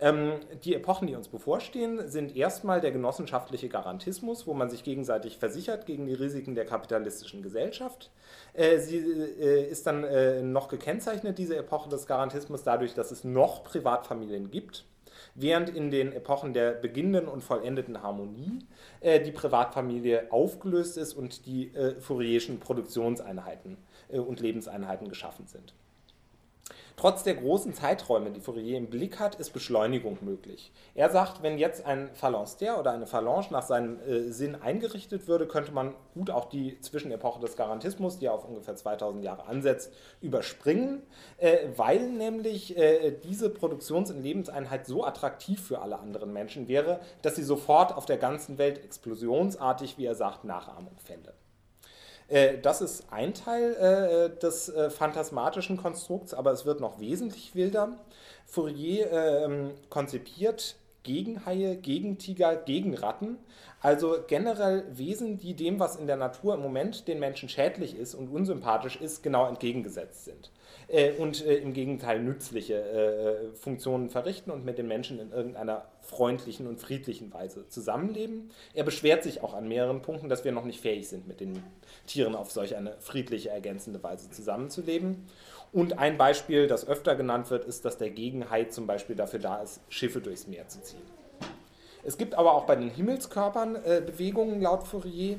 Ähm, die Epochen, die uns bevorstehen, sind erstmal der genossenschaftliche Garantismus, wo man sich gegenseitig versichert gegen die Risiken der kapitalistischen Gesellschaft. Äh, sie äh, ist dann äh, noch gekennzeichnet, diese Epoche des Garantismus, dadurch, dass es noch Privatfamilien gibt während in den Epochen der beginnenden und vollendeten Harmonie die Privatfamilie aufgelöst ist und die Fourierischen Produktionseinheiten und Lebenseinheiten geschaffen sind. Trotz der großen Zeiträume, die Fourier im Blick hat, ist Beschleunigung möglich. Er sagt, wenn jetzt ein Phalanstère oder eine Phalange nach seinem äh, Sinn eingerichtet würde, könnte man gut auch die Zwischenepoche des Garantismus, die auf ungefähr 2000 Jahre ansetzt, überspringen, äh, weil nämlich äh, diese Produktions- und Lebenseinheit so attraktiv für alle anderen Menschen wäre, dass sie sofort auf der ganzen Welt explosionsartig, wie er sagt, Nachahmung fände. Äh, das ist ein Teil äh, des äh, phantasmatischen Konstrukts, aber es wird noch wesentlich wilder. Fourier ähm, konzipiert gegen Haie, gegen Tiger, gegen Ratten. Also generell Wesen, die dem, was in der Natur im Moment den Menschen schädlich ist und unsympathisch ist, genau entgegengesetzt sind. Äh, und äh, im Gegenteil nützliche äh, Funktionen verrichten und mit den Menschen in irgendeiner freundlichen und friedlichen Weise zusammenleben. Er beschwert sich auch an mehreren Punkten, dass wir noch nicht fähig sind, mit den Tieren auf solch eine friedliche, ergänzende Weise zusammenzuleben. Und ein Beispiel, das öfter genannt wird, ist, dass der Gegenhai zum Beispiel dafür da ist, Schiffe durchs Meer zu ziehen. Es gibt aber auch bei den Himmelskörpern äh, Bewegungen laut Fourier,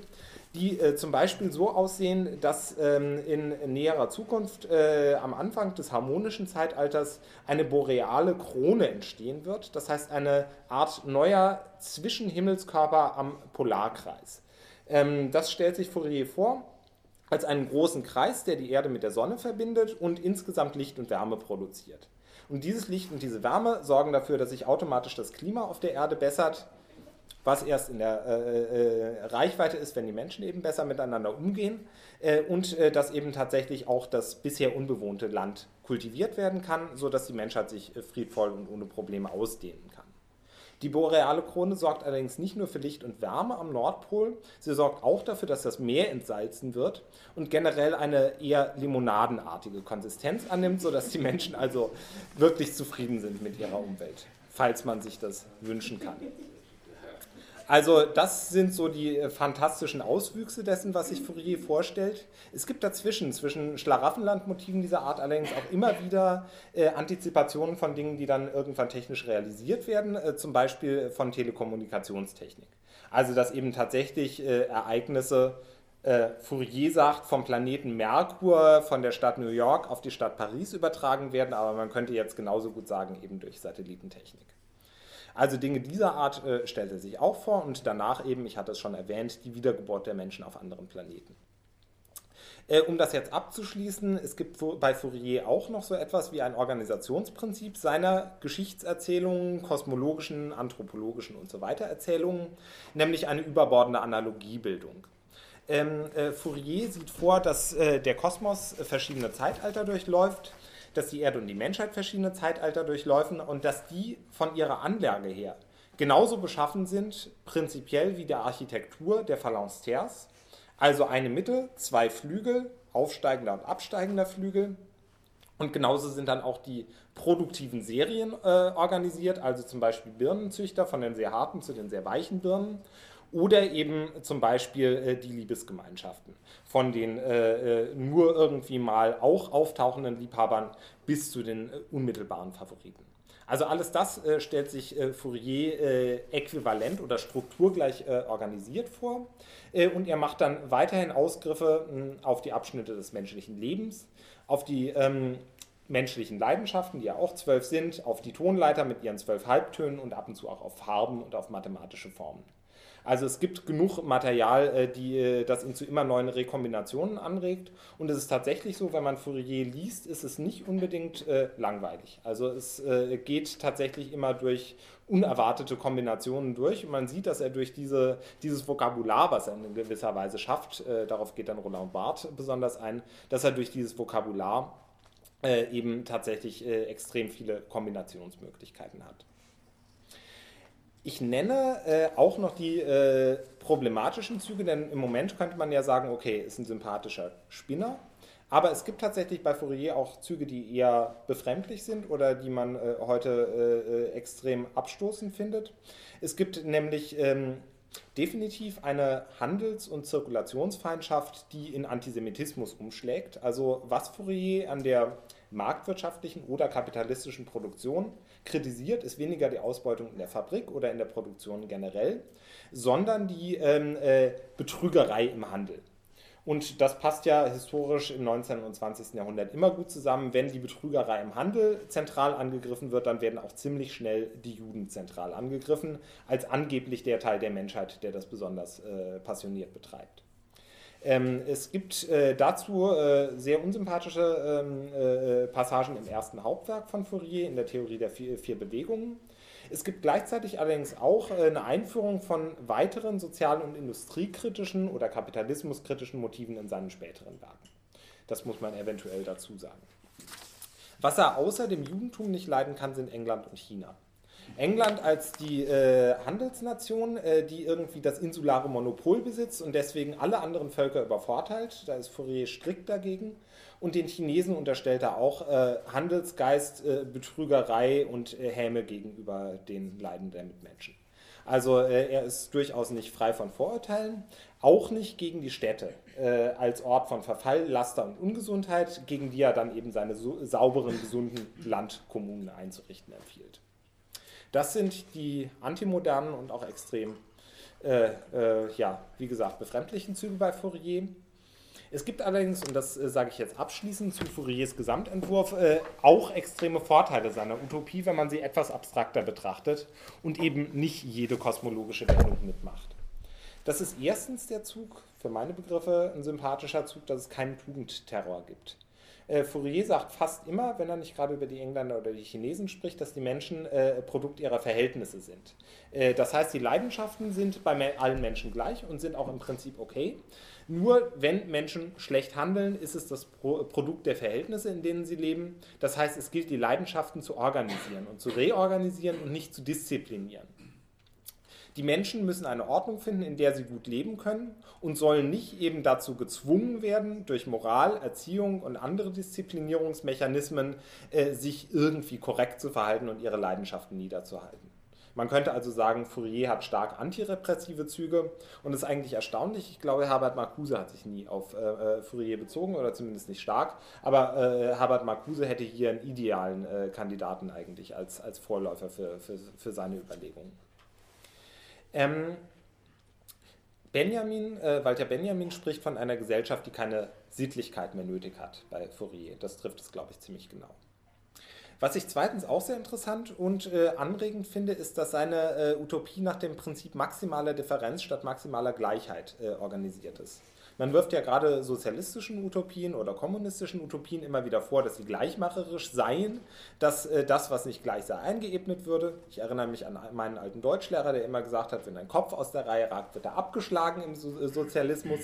die äh, zum Beispiel so aussehen, dass ähm, in näherer Zukunft äh, am Anfang des harmonischen Zeitalters eine boreale Krone entstehen wird. Das heißt eine Art neuer Zwischenhimmelskörper am Polarkreis. Ähm, das stellt sich Fourier vor als einen großen Kreis, der die Erde mit der Sonne verbindet und insgesamt Licht und Wärme produziert. Und dieses Licht und diese Wärme sorgen dafür, dass sich automatisch das Klima auf der Erde bessert was erst in der äh, äh, Reichweite ist, wenn die Menschen eben besser miteinander umgehen äh, und äh, dass eben tatsächlich auch das bisher unbewohnte Land kultiviert werden kann, sodass die Menschheit sich friedvoll und ohne Probleme ausdehnen kann. Die boreale Krone sorgt allerdings nicht nur für Licht und Wärme am Nordpol, sie sorgt auch dafür, dass das Meer entsalzen wird und generell eine eher limonadenartige Konsistenz annimmt, sodass die Menschen also wirklich zufrieden sind mit ihrer Umwelt, falls man sich das wünschen kann. Also das sind so die äh, fantastischen Auswüchse dessen, was sich Fourier vorstellt. Es gibt dazwischen, zwischen Schlaraffenlandmotiven dieser Art allerdings auch immer wieder äh, Antizipationen von Dingen, die dann irgendwann technisch realisiert werden, äh, zum Beispiel von Telekommunikationstechnik. Also dass eben tatsächlich äh, Ereignisse, äh, Fourier sagt, vom Planeten Merkur, von der Stadt New York auf die Stadt Paris übertragen werden, aber man könnte jetzt genauso gut sagen, eben durch Satellitentechnik. Also Dinge dieser Art äh, stellt er sich auch vor und danach eben, ich hatte es schon erwähnt, die Wiedergeburt der Menschen auf anderen Planeten. Äh, um das jetzt abzuschließen, es gibt bei Fourier auch noch so etwas wie ein Organisationsprinzip seiner Geschichtserzählungen, kosmologischen, anthropologischen und so weiter Erzählungen, nämlich eine überbordende Analogiebildung. Ähm, äh, Fourier sieht vor, dass äh, der Kosmos verschiedene Zeitalter durchläuft dass die Erde und die Menschheit verschiedene Zeitalter durchlaufen und dass die von ihrer Anlage her genauso beschaffen sind, prinzipiell wie der Architektur der Phalanx Terres. Also eine Mitte, zwei Flügel, aufsteigender und absteigender Flügel. Und genauso sind dann auch die produktiven Serien äh, organisiert, also zum Beispiel Birnenzüchter von den sehr harten zu den sehr weichen Birnen oder eben zum Beispiel äh, die Liebesgemeinschaften von den äh, äh, nur irgendwie mal auch auftauchenden Liebhabern bis zu den äh, unmittelbaren Favoriten. Also alles das äh, stellt sich Fourier äquivalent oder strukturgleich organisiert vor und er macht dann weiterhin Ausgriffe mh, auf die Abschnitte des menschlichen Lebens, auf die ähm, menschlichen Leidenschaften, die ja auch zwölf sind, auf die Tonleiter mit ihren zwölf Halbtönen und ab und zu auch auf Farben und auf mathematische Formen. Also es gibt genug Material, äh, die, äh, das ihn zu immer neuen Rekombinationen anregt. Und es ist tatsächlich so, wenn man Fourier liest, ist es nicht unbedingt äh, langweilig. Also es äh, geht tatsächlich immer durch unerwartete Kombinationen durch. Und man sieht, dass er durch diese, dieses Vokabular, was er in gewisser Weise schafft, äh, darauf geht dann Roland Barth besonders ein, dass er durch dieses Vokabular äh, eben tatsächlich extrem viele Kombinationsmöglichkeiten hat. Ich nenne äh, auch noch die äh, problematischen Züge, denn im Moment könnte man ja sagen, okay, ist ein sympathischer Spinner. Aber es gibt tatsächlich bei Fourier auch Züge, die eher befremdlich sind oder die man äh, heute äh, äh, extrem abstoßend findet. Es gibt nämlich ähm, definitiv eine Handels- und Zirkulationsfeindschaft, die in Antisemitismus umschlägt. Also was Fourier an der marktwirtschaftlichen oder kapitalistischen Produktion kritisiert, ist weniger die Ausbeutung in der Fabrik oder in der Produktion generell, sondern die ähm, äh, Betrügerei im Handel. Und das passt ja historisch im 19. und 20. Jahrhundert immer gut zusammen. Wenn die Betrügerei im Handel zentral angegriffen wird, dann werden auch ziemlich schnell die Juden zentral angegriffen, als angeblich der Teil der Menschheit, der das besonders äh, passioniert betreibt. Ähm, es gibt äh, dazu äh, sehr unsympathische ähm, äh, Passagen im ersten Hauptwerk von Fourier in der Theorie der vier, vier Bewegungen. Es gibt gleichzeitig allerdings auch äh, eine Einführung von weiteren sozial- und industriekritischen oder kapitalismuskritischen Motiven in seinen späteren Werken. Das muss man eventuell dazu sagen. Was er außer dem Judentum nicht leiden kann, sind England und China. England als die äh, Handelsnation, äh, die irgendwie das insulare Monopol besitzt und deswegen alle anderen Völker übervorteilt. Da ist Fourier strikt dagegen. Und den Chinesen unterstellt er auch äh, Handelsgeist, äh, Betrügerei und äh, Häme gegenüber den Leiden der Mitmenschen. Also äh, er ist durchaus nicht frei von Vorurteilen, auch nicht gegen die Städte als Ort von Verfall, Laster und Ungesundheit, gegen die er dann eben seine so, sauberen, gesunden Landkommunen einzurichten empfiehlt. Das sind die antimodernen und auch extrem, äh, äh, ja, wie gesagt, befremdlichen Züge bei Fourier. Es gibt allerdings, und das äh, sage ich jetzt abschließend zu Fouriers Gesamtentwurf, äh, auch extreme Vorteile seiner Utopie, wenn man sie etwas abstrakter betrachtet und eben nicht jede kosmologische Wendung mitmacht. Das ist erstens der Zug, für meine Begriffe ein sympathischer Zug, dass es keinen Tugendterror gibt. Äh, Fourier sagt fast immer, wenn er nicht gerade über die Engländer oder die Chinesen spricht, dass die Menschen äh, Produkt ihrer Verhältnisse sind. Äh, das heißt, die Leidenschaften sind bei allen Menschen gleich und sind auch im Prinzip okay. Nur wenn Menschen schlecht handeln, ist es das Pro Produkt der Verhältnisse, in denen sie leben. Das heißt, es gilt, die Leidenschaften zu organisieren und zu reorganisieren und nicht zu disziplinieren. Die Menschen müssen eine Ordnung finden, in der sie gut leben können und sollen nicht eben dazu gezwungen werden, durch Moral, Erziehung und andere Disziplinierungsmechanismen äh, sich irgendwie korrekt zu verhalten und ihre Leidenschaften niederzuhalten. Man könnte also sagen, Fourier hat stark antirepressive Züge und ist eigentlich erstaunlich. Ich glaube, Herbert Marcuse hat sich nie auf äh, äh, Fourier bezogen oder zumindest nicht stark, aber äh, Herbert Marcuse hätte hier einen idealen äh, Kandidaten eigentlich als, als Vorläufer für, für, für seine Überlegungen. Ähm, Benjamin, äh, Walter Benjamin spricht von einer Gesellschaft, die keine Sittlichkeit mehr nötig hat bei Fourier. Das trifft es, glaube ich, ziemlich genau. Was ich zweitens auch sehr interessant und äh, anregend finde, ist, dass seine äh, Utopie nach dem Prinzip maximaler Differenz statt maximaler Gleichheit äh, organisiert ist. Man wirft ja gerade sozialistischen Utopien oder kommunistischen Utopien immer wieder vor, dass sie gleichmacherisch seien, dass äh, das, was nicht gleich sei, eingeebnet würde. Ich erinnere mich an meinen alten Deutschlehrer, der immer gesagt hat, wenn ein Kopf aus der Reihe ragt, wird er abgeschlagen im so äh, Sozialismus.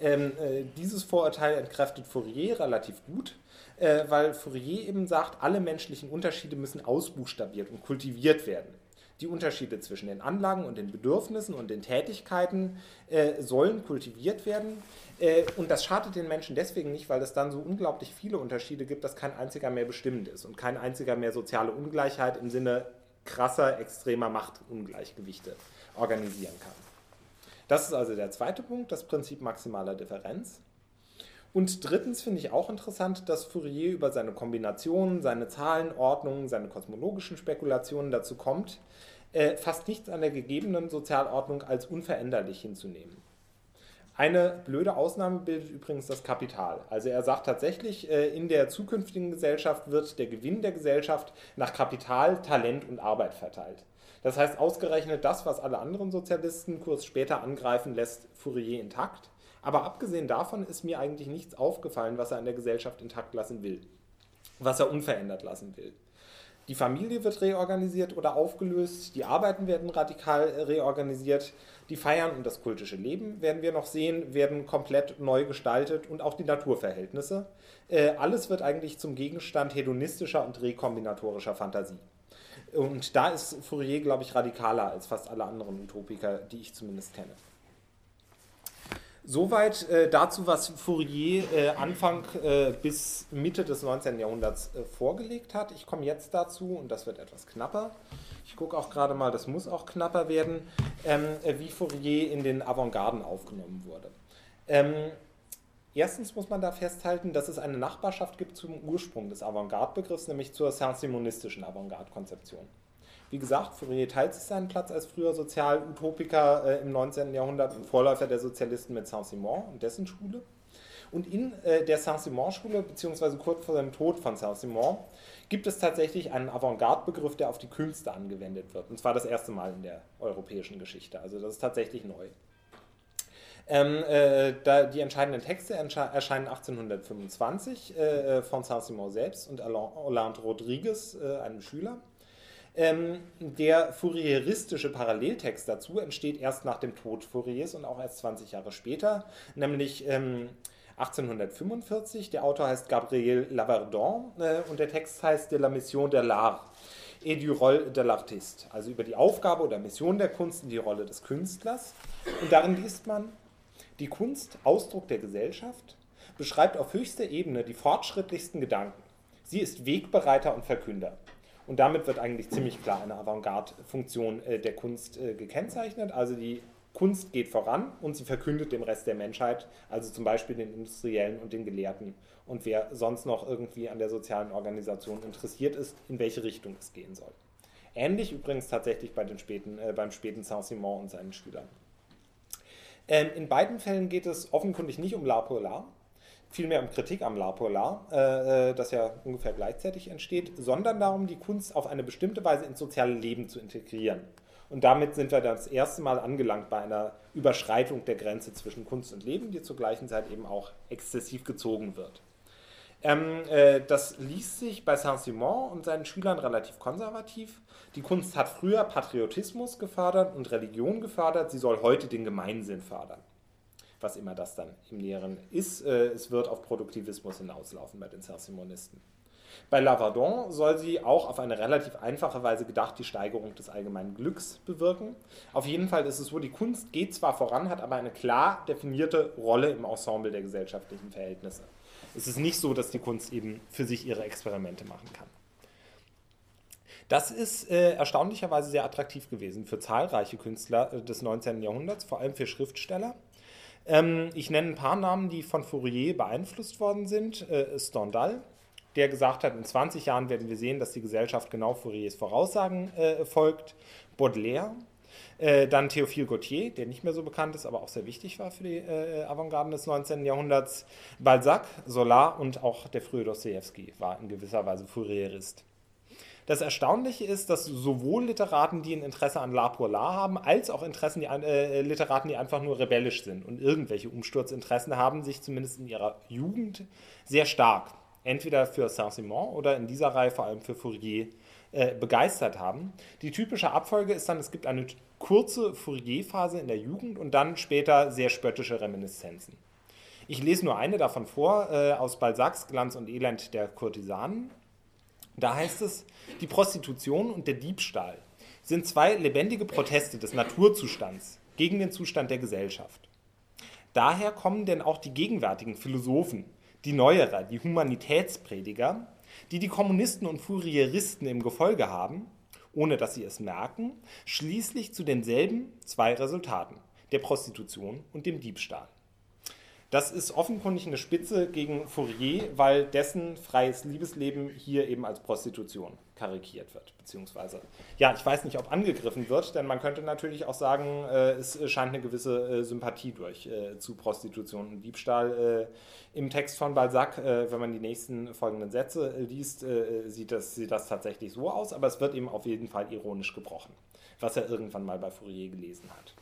Ähm, äh, dieses Vorurteil entkräftet Fourier relativ gut, äh, weil Fourier eben sagt, alle menschlichen Unterschiede müssen ausbuchstabiert und kultiviert werden. Die Unterschiede zwischen den Anlagen und den Bedürfnissen und den Tätigkeiten äh, sollen kultiviert werden. Äh, und das schadet den Menschen deswegen nicht, weil es dann so unglaublich viele Unterschiede gibt, dass kein einziger mehr bestimmend ist und kein einziger mehr soziale Ungleichheit im Sinne krasser, extremer Machtungleichgewichte organisieren kann. Das ist also der zweite Punkt, das Prinzip maximaler Differenz. Und drittens finde ich auch interessant, dass Fourier über seine Kombinationen, seine Zahlenordnungen, seine kosmologischen Spekulationen dazu kommt, äh, fast nichts an der gegebenen Sozialordnung als unveränderlich hinzunehmen. Eine blöde Ausnahme bildet übrigens das Kapital. Also er sagt tatsächlich, äh, in der zukünftigen Gesellschaft wird der Gewinn der Gesellschaft nach Kapital, Talent und Arbeit verteilt. Das heißt, ausgerechnet das, was alle anderen Sozialisten kurz später angreifen, lässt Fourier intakt. Aber abgesehen davon ist mir eigentlich nichts aufgefallen, was er in der Gesellschaft intakt lassen will, was er unverändert lassen will. Die Familie wird reorganisiert oder aufgelöst, die Arbeiten werden radikal reorganisiert, die Feiern und das kultische Leben, werden wir noch sehen, werden komplett neu gestaltet und auch die Naturverhältnisse. Äh, alles wird eigentlich zum Gegenstand hedonistischer und rekombinatorischer Fantasie. Und da ist Fourier, glaube ich, radikaler als fast alle anderen Utopiker, die ich zumindest kenne. Soweit äh, dazu, was Fourier äh, Anfang äh, bis Mitte des 19. Jahrhunderts äh, vorgelegt hat. Ich komme jetzt dazu, und das wird etwas knapper. Ich gucke auch gerade mal, das muss auch knapper werden, ähm, äh, wie Fourier in den Avantgarden aufgenommen wurde. Ähm, erstens muss man da festhalten, dass es eine Nachbarschaft gibt zum Ursprung des Avantgarde-Begriffs, nämlich zur saint-simonistischen Avantgarde-Konzeption. Wie gesagt, Fourier teilt sich seinen Platz als früher Sozialutopiker äh, im 19. Jahrhundert und Vorläufer der Sozialisten mit Saint-Simon und dessen Schule. Und in äh, der Saint-Simon-Schule, beziehungsweise kurz vor seinem Tod von Saint-Simon, gibt es tatsächlich einen Avantgarde-Begriff, der auf die Künste angewendet wird. Und zwar das erste Mal in der europäischen Geschichte. Also das ist tatsächlich neu. Ähm, äh, die entscheidenden Texte erscheinen 1825 äh, von Saint-Simon selbst und Hollande Rodriguez, äh, einem Schüler. Ähm, der fourieristische Paralleltext dazu entsteht erst nach dem Tod Fouriers und auch erst 20 Jahre später, nämlich ähm, 1845. Der Autor heißt Gabriel Laverdon äh, und der Text heißt De la Mission de l'Art et du rôle de l'artiste, also über die Aufgabe oder Mission der Kunst und die Rolle des Künstlers. Und darin liest man, die Kunst, Ausdruck der Gesellschaft, beschreibt auf höchster Ebene die fortschrittlichsten Gedanken. Sie ist Wegbereiter und Verkünder. Und damit wird eigentlich ziemlich klar eine Avantgarde-Funktion äh, der Kunst äh, gekennzeichnet. Also die Kunst geht voran und sie verkündet dem Rest der Menschheit, also zum Beispiel den Industriellen und den Gelehrten und wer sonst noch irgendwie an der sozialen Organisation interessiert ist, in welche Richtung es gehen soll. Ähnlich übrigens tatsächlich bei den späten, äh, beim späten Saint-Simon und seinen Schülern. Ähm, in beiden Fällen geht es offenkundig nicht um La Polar, vielmehr um Kritik am La Polar, äh, äh, das ja ungefähr gleichzeitig entsteht, sondern darum, die Kunst auf eine bestimmte Weise ins soziale Leben zu integrieren. Und damit sind wir das erste Mal angelangt bei einer Überschreitung der Grenze zwischen Kunst und Leben, die zur gleichen Zeit eben auch exzessiv gezogen wird. Ähm, äh, das liest sich bei Saint-Simon und seinen Schülern relativ konservativ. Die Kunst hat früher Patriotismus gefördert und Religion gefördert, sie soll heute den Gemeinsinn fördern. Was immer das dann im Näheren ist. Äh, es wird auf Produktivismus hinauslaufen bei den Saint-Simonisten. Bei Lavardon soll sie auch auf eine relativ einfache Weise gedacht die Steigerung des allgemeinen Glücks bewirken. Auf jeden Fall ist es so, die Kunst geht zwar voran, hat aber eine klar definierte Rolle im Ensemble der gesellschaftlichen Verhältnisse. Es ist nicht so, dass die Kunst eben für sich ihre Experimente machen kann. Das ist äh, erstaunlicherweise sehr attraktiv gewesen für zahlreiche Künstler äh, des 19. Jahrhunderts, vor allem für Schriftsteller. Ähm, ich nenne ein paar Namen, die von Fourier beeinflusst worden sind. Äh, Stendhal, der gesagt hat, in 20 Jahren werden wir sehen, dass die Gesellschaft genau Fouriers Voraussagen äh, folgt. Baudelaire, äh, dann Théophile Gautier, der nicht mehr so bekannt ist, aber auch sehr wichtig war für die äh, Avantgarden des 19. Jahrhunderts. Balzac, Solar und auch der frühe Dostoevsky war in gewisser Weise Fourierist. Das Erstaunliche ist, dass sowohl Literaten, die ein Interesse an La pour La haben, als auch Interessen, die, äh, Literaten, die einfach nur rebellisch sind und irgendwelche Umsturzinteressen haben, sich zumindest in ihrer Jugend sehr stark, entweder für Saint-Simon oder in dieser Reihe vor allem für Fourier, äh, begeistert haben. Die typische Abfolge ist dann, es gibt eine kurze Fourier-Phase in der Jugend und dann später sehr spöttische Reminiszenzen. Ich lese nur eine davon vor, äh, aus Balzacs Glanz und Elend der Kurtisanen. Da heißt es, die Prostitution und der Diebstahl sind zwei lebendige Proteste des Naturzustands gegen den Zustand der Gesellschaft. Daher kommen denn auch die gegenwärtigen Philosophen, die Neuerer, die Humanitätsprediger, die die Kommunisten und Fourieristen im Gefolge haben, ohne dass sie es merken, schließlich zu denselben zwei Resultaten, der Prostitution und dem Diebstahl. Das ist offenkundig eine Spitze gegen Fourier, weil dessen freies Liebesleben hier eben als Prostitution karikiert wird. Beziehungsweise, ja, ich weiß nicht, ob angegriffen wird, denn man könnte natürlich auch sagen, äh, es scheint eine gewisse äh, Sympathie durch äh, zu Prostitution und Diebstahl. Äh, Im Text von Balzac, äh, wenn man die nächsten folgenden Sätze äh, liest, sieht, das, sieht das tatsächlich so aus, aber es wird eben auf jeden Fall ironisch gebrochen, was er irgendwann mal bei Fourier gelesen hat.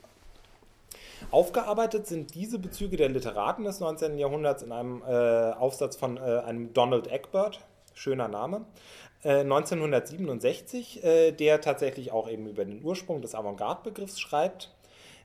Aufgearbeitet sind diese Bezüge der Literaten des 19. Jahrhunderts in einem äh, Aufsatz von äh, einem Donald Egbert, schöner Name, äh, 1967, äh, der tatsächlich auch eben über den Ursprung des Avantgarde-Begriffs schreibt.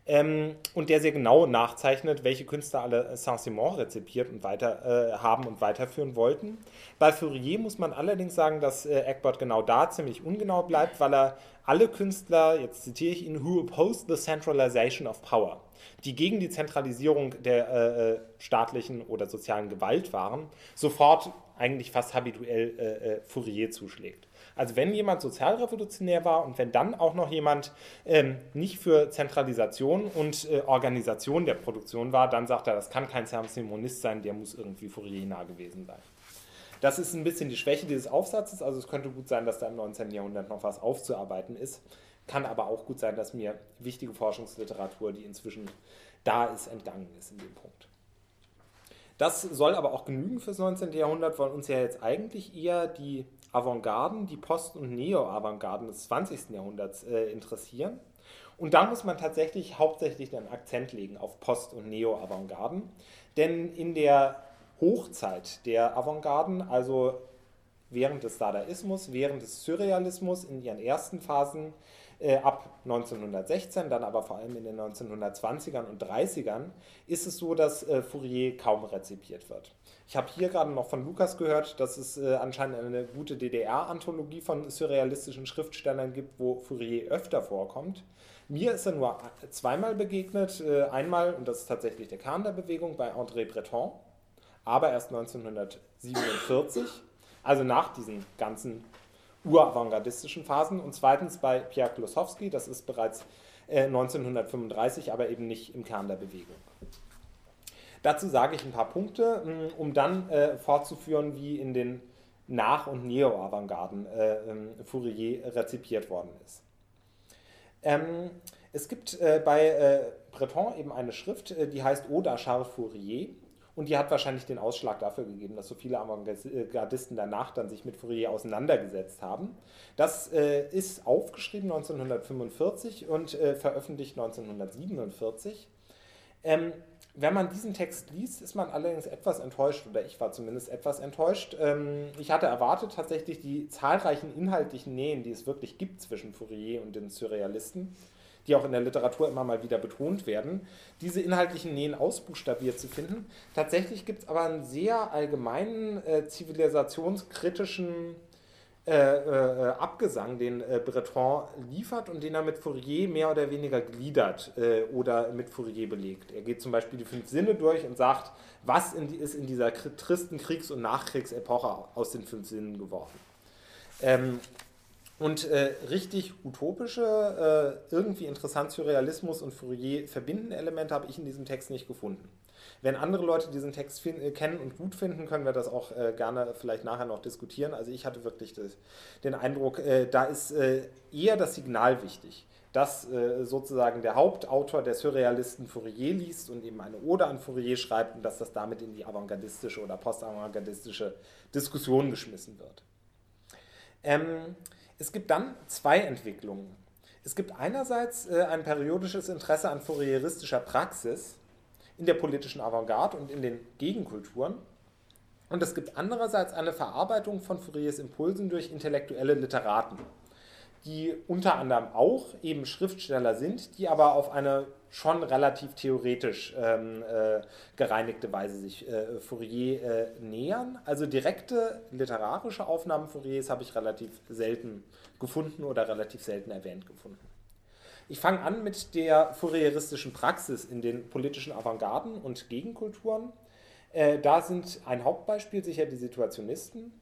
Ähm, und der sehr genau nachzeichnet, welche Künstler alle Saint-Simon rezipiert und weiter äh, haben und weiterführen wollten. Bei Fourier muss man allerdings sagen, dass äh, Egbert genau da ziemlich ungenau bleibt, weil er alle Künstler, jetzt zitiere ich ihn, who opposed the centralization of power die gegen die Zentralisierung der äh, äh, staatlichen oder sozialen Gewalt waren, sofort eigentlich fast habituell äh, äh, Fourier zuschlägt. Also wenn jemand sozialrevolutionär war und wenn dann auch noch jemand ähm, nicht für Zentralisation und äh, Organisation der Produktion war, dann sagt er, das kann kein Saint-Simonist sein, der muss irgendwie Fourier nah gewesen sein. Das ist ein bisschen die Schwäche dieses Aufsatzes, also es könnte gut sein, dass da im 19. Jahrhundert noch was aufzuarbeiten ist. Kann aber auch gut sein, dass mir wichtige Forschungsliteratur, die inzwischen da ist, entgangen ist in dem Punkt. Das soll aber auch genügen fürs 19. Jahrhundert, weil uns ja jetzt eigentlich eher die Avantgarden, die Post- und Neo-Avantgarden des 20. Jahrhunderts äh, interessieren. Und da muss man tatsächlich hauptsächlich den Akzent legen auf Post- und Neo-Avantgarden. Denn in der Hochzeit der Avantgarden, also während des Dadaismus, während des Surrealismus in ihren ersten Phasen, äh, ab 1916, dann aber vor allem in den 1920ern und 30ern, ist es so, dass äh, Fourier kaum rezipiert wird. Ich habe hier gerade noch von Lukas gehört, dass es äh, anscheinend eine gute DDR-Anthologie von surrealistischen Schriftstellern gibt, wo Fourier öfter vorkommt. Mir ist er nur zweimal begegnet. Äh, einmal, und das ist tatsächlich der Kern der Bewegung, bei André Breton, aber erst 1947, also nach diesen ganzen uravantgardistischen Phasen und zweitens bei Pierre Klosowski, das ist bereits äh, 1935, aber eben nicht im Kern der Bewegung. Dazu sage ich ein paar Punkte, mm, um dann äh, fortzuführen, wie in den Nach- und Neo-Avantgarden äh, ähm, Fourier rezipiert worden ist. Ähm, es gibt äh, bei äh, Breton eben eine Schrift, äh, die heißt Oda Charles Fourier und die hat wahrscheinlich den Ausschlag dafür gegeben, dass so viele Avantgardisten danach dann sich mit Fourier auseinandergesetzt haben. Das äh, ist aufgeschrieben 1945 und äh, veröffentlicht 1947. Ähm, wenn man diesen Text liest, ist man allerdings etwas enttäuscht, oder ich war zumindest etwas enttäuscht. Ähm, ich hatte erwartet, tatsächlich die zahlreichen inhaltlichen Nähen, die es wirklich gibt zwischen Fourier und den Surrealisten, die auch in der Literatur immer mal wieder betont werden, diese inhaltlichen Nähen ausbuchstabiert zu finden. Tatsächlich gibt es aber einen sehr allgemeinen, äh, zivilisationskritischen äh, äh, Abgesang, den äh, Breton liefert und den er mit Fourier mehr oder weniger gliedert äh, oder mit Fourier belegt. Er geht zum Beispiel die fünf Sinne durch und sagt, was in die, ist in dieser tristen Kriegs- und Nachkriegsepoche aus den fünf Sinnen geworden. Ähm, und äh, richtig utopische, äh, irgendwie interessant Surrealismus und Fourier verbindende Elemente habe ich in diesem Text nicht gefunden. Wenn andere Leute diesen Text äh, kennen und gut finden, können wir das auch äh, gerne vielleicht nachher noch diskutieren. Also ich hatte wirklich das, den Eindruck, äh, da ist äh, eher das Signal wichtig dass sozusagen der Hauptautor der Surrealisten Fourier liest und eben eine Ode an Fourier schreibt und dass das damit in die avantgardistische oder postavantgardistische Diskussion geschmissen wird. Ähm, es gibt dann zwei Entwicklungen. Es gibt einerseits äh, ein periodisches Interesse an fourieristischer Praxis in der politischen Avantgarde und in den Gegenkulturen. Und es gibt andererseits eine Verarbeitung von Fouriers Impulsen durch intellektuelle Literaten, die unter anderem auch eben Schriftsteller sind, die aber auf eine schon relativ theoretisch ähm, äh, gereinigte Weise sich äh, Fourier äh, nähern. Also direkte literarische Aufnahmen Fouriers habe ich relativ selten gefunden oder relativ selten erwähnt gefunden. Ich fange an mit der fourieristischen Praxis in den politischen Avantgarden und Gegenkulturen. Äh, da sind ein Hauptbeispiel sicher die Situationisten,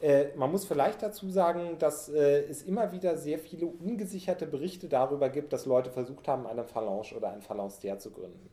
äh, man muss vielleicht dazu sagen, dass äh, es immer wieder sehr viele ungesicherte Berichte darüber gibt, dass Leute versucht haben, eine Phalange oder ein Phalanstère zu gründen.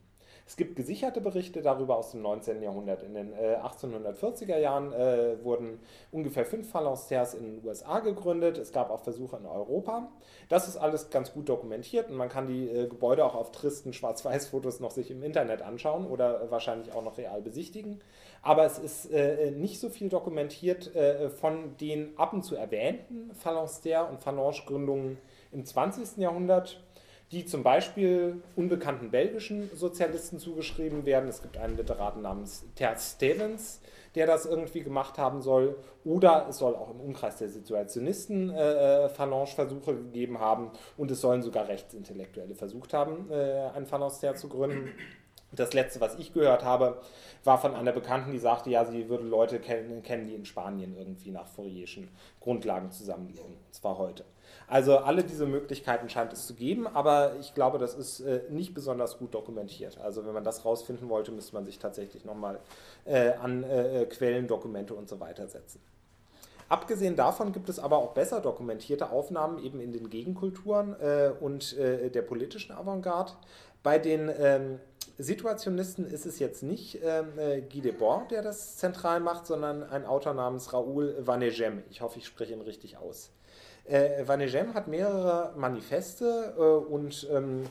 Es gibt gesicherte Berichte darüber aus dem 19. Jahrhundert. In den äh, 1840er Jahren äh, wurden ungefähr fünf Phalanstères in den USA gegründet. Es gab auch Versuche in Europa. Das ist alles ganz gut dokumentiert und man kann die äh, Gebäude auch auf tristen Schwarz-Weiß-Fotos noch sich im Internet anschauen oder wahrscheinlich auch noch real besichtigen. Aber es ist äh, nicht so viel dokumentiert äh, von den ab und zu erwähnten Phalanstère- und Phalange-Gründungen im 20. Jahrhundert die zum Beispiel unbekannten belgischen Sozialisten zugeschrieben werden. Es gibt einen Literaten namens Ter Stevens, der das irgendwie gemacht haben soll. Oder es soll auch im Umkreis der Situationisten äh, äh Phalange-Versuche gegeben haben. Und es sollen sogar Rechtsintellektuelle versucht haben, äh, ein Phalange zu gründen. Das letzte, was ich gehört habe, war von einer Bekannten, die sagte, ja, sie würde Leute kennen, kennen die in Spanien irgendwie nach Fourierischen Grundlagen zusammenleben. Und zwar heute. Also alle diese Möglichkeiten scheint es zu geben, aber ich glaube, das ist äh, nicht besonders gut dokumentiert. Also wenn man das rausfinden wollte, müsste man sich tatsächlich nochmal äh, an äh, Quellen, Dokumente und so weiter setzen. Abgesehen davon gibt es aber auch besser dokumentierte Aufnahmen eben in den Gegenkulturen äh, und äh, der politischen Avantgarde. Bei den ähm, Situationisten ist es jetzt nicht ähm, äh, Guy Debord, der das zentral macht, sondern ein Autor namens Raoul Vanegem. Ich hoffe, ich spreche ihn richtig aus. Äh, Vanegem hat mehrere Manifeste äh, und ähm,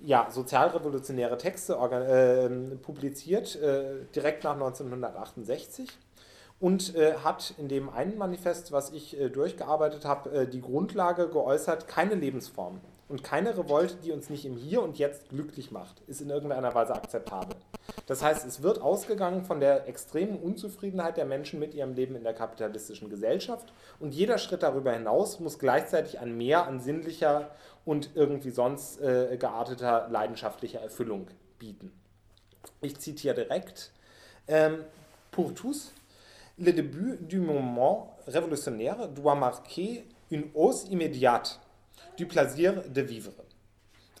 ja, sozialrevolutionäre Texte äh, publiziert, äh, direkt nach 1968 und äh, hat in dem einen Manifest, was ich äh, durchgearbeitet habe, die Grundlage geäußert, keine Lebensform und keine Revolte, die uns nicht im Hier und Jetzt glücklich macht, ist in irgendeiner Weise akzeptabel. Das heißt, es wird ausgegangen von der extremen Unzufriedenheit der Menschen mit ihrem Leben in der kapitalistischen Gesellschaft und jeder Schritt darüber hinaus muss gleichzeitig ein Mehr an sinnlicher und irgendwie sonst äh, gearteter leidenschaftlicher Erfüllung bieten. Ich zitiere direkt. Ähm, Pour tous, le début du moment révolutionnaire doit marquer une hausse immédiate du plaisir de vivre.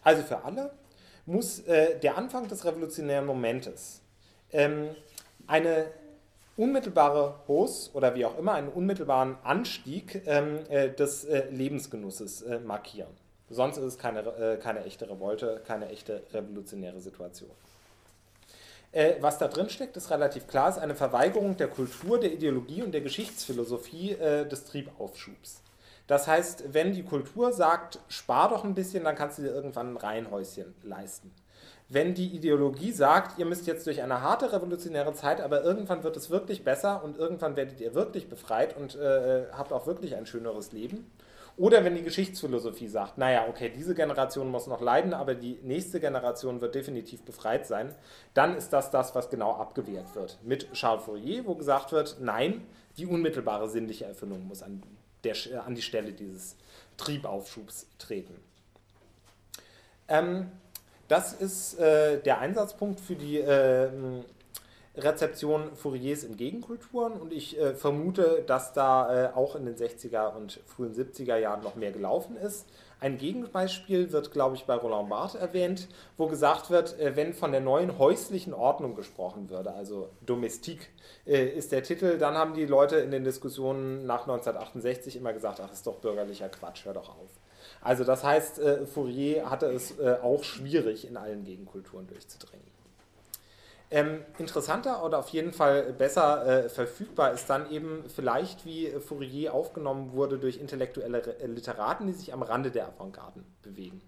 Also für alle muss äh, der Anfang des revolutionären Momentes ähm, eine unmittelbare Hausse oder wie auch immer einen unmittelbaren Anstieg ähm, äh, des äh, Lebensgenusses äh, markieren. Sonst ist es keine, äh, keine echte Revolte, keine echte revolutionäre Situation. Äh, was da drin steckt, ist relativ klar, ist eine Verweigerung der Kultur, der Ideologie und der Geschichtsphilosophie des Triebaufschubs. Das heißt, wenn die Kultur sagt, spar doch ein bisschen, dann kannst du dir irgendwann ein Reihenhäuschen leisten. Wenn die Ideologie sagt, ihr müsst jetzt durch eine harte revolutionäre Zeit, aber irgendwann wird es wirklich besser und irgendwann werdet ihr wirklich befreit und äh, habt auch wirklich ein schöneres Leben. Oder wenn die Geschichtsphilosophie sagt, naja, okay, diese Generation muss noch leiden, aber die nächste Generation wird definitiv befreit sein, dann ist das das, was genau abgewehrt wird. Mit Charles Fourier, wo gesagt wird, nein, die unmittelbare sinnliche Erfüllung muss an, der, an die Stelle dieses Triebaufschubs treten. Ähm, das ist äh, der Einsatzpunkt für die äh, Rezeption Fouriers in Gegenkulturen und ich äh, vermute, dass da äh, auch in den 60er und frühen 70er Jahren noch mehr gelaufen ist. Ein Gegenbeispiel wird, glaube ich, bei Roland Barthes erwähnt, wo gesagt wird, äh, wenn von der neuen häuslichen Ordnung gesprochen würde, also Domestik äh, ist der Titel, dann haben die Leute in den Diskussionen nach 1968 immer gesagt, ach, ist doch bürgerlicher Quatsch, hör doch auf. Also das heißt, äh, Fourier hatte es auch schwierig, in allen Gegenkulturen durchzudringen. Ähm, interessanter oder auf jeden Fall besser äh, verfügbar ist dann eben vielleicht, wie Fourier aufgenommen wurde durch intellektuelle äh, Literaten, die sich am Rande der Avantgarden bewegen.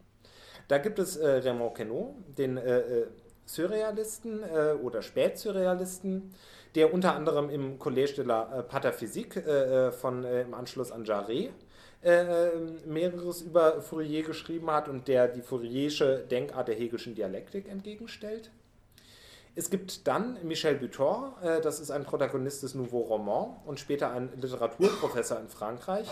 Da gibt es äh, Raymond Queneau, den äh, äh Surrealisten äh, oder Spätsurrealisten, der unter anderem im Collège de la Pataphysique von, im Anschluss an Jarret mehreres über Fourier geschrieben hat und der die Fouriersche Denkart der Hegelschen Dialektik entgegenstellt. Es gibt dann Michel Butor, äh, das ist ein Protagonist des Nouveau Roman und später ein Literaturprofessor in Frankreich,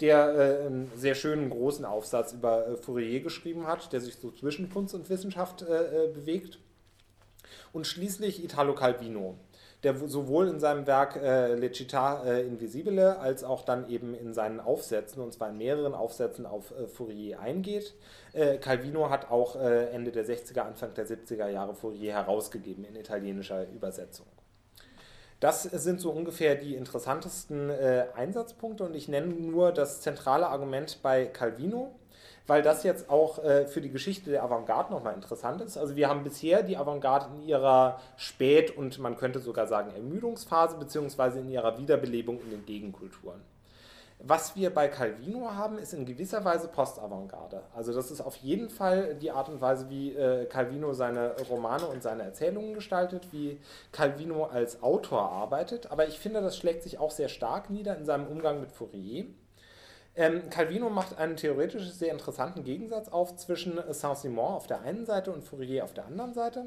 der äh, einen sehr schönen großen Aufsatz über äh, Fourier geschrieben hat, der sich so zwischen Kunst und Wissenschaft bewegt. Und schließlich Italo Calvino, der sowohl in seinem Werk äh, Le Città äh, Invisibile als auch dann eben in seinen Aufsätzen, und zwar in mehreren Aufsätzen auf äh, Fourier eingeht. Äh, Calvino hat auch äh, Ende der 60er, Anfang der 70er Jahre Fourier herausgegeben in italienischer Übersetzung. Das sind so ungefähr die interessantesten äh, Einsatzpunkte und ich nenne nur das zentrale Argument bei Calvino weil das jetzt auch äh, für die Geschichte der Avantgarde nochmal interessant ist. Also wir haben bisher die Avantgarde in ihrer Spät- und man könnte sogar sagen Ermüdungsphase, beziehungsweise in ihrer Wiederbelebung in den Gegenkulturen. Was wir bei Calvino haben, ist in gewisser Weise Postavantgarde. Also das ist auf jeden Fall die Art und Weise, wie äh, Calvino seine Romane und seine Erzählungen gestaltet, wie Calvino als Autor arbeitet. Aber ich finde, das schlägt sich auch sehr stark nieder in seinem Umgang mit Fourier. Ähm, Calvino macht einen theoretisch sehr interessanten Gegensatz auf zwischen Saint-Simon auf der einen Seite und Fourier auf der anderen Seite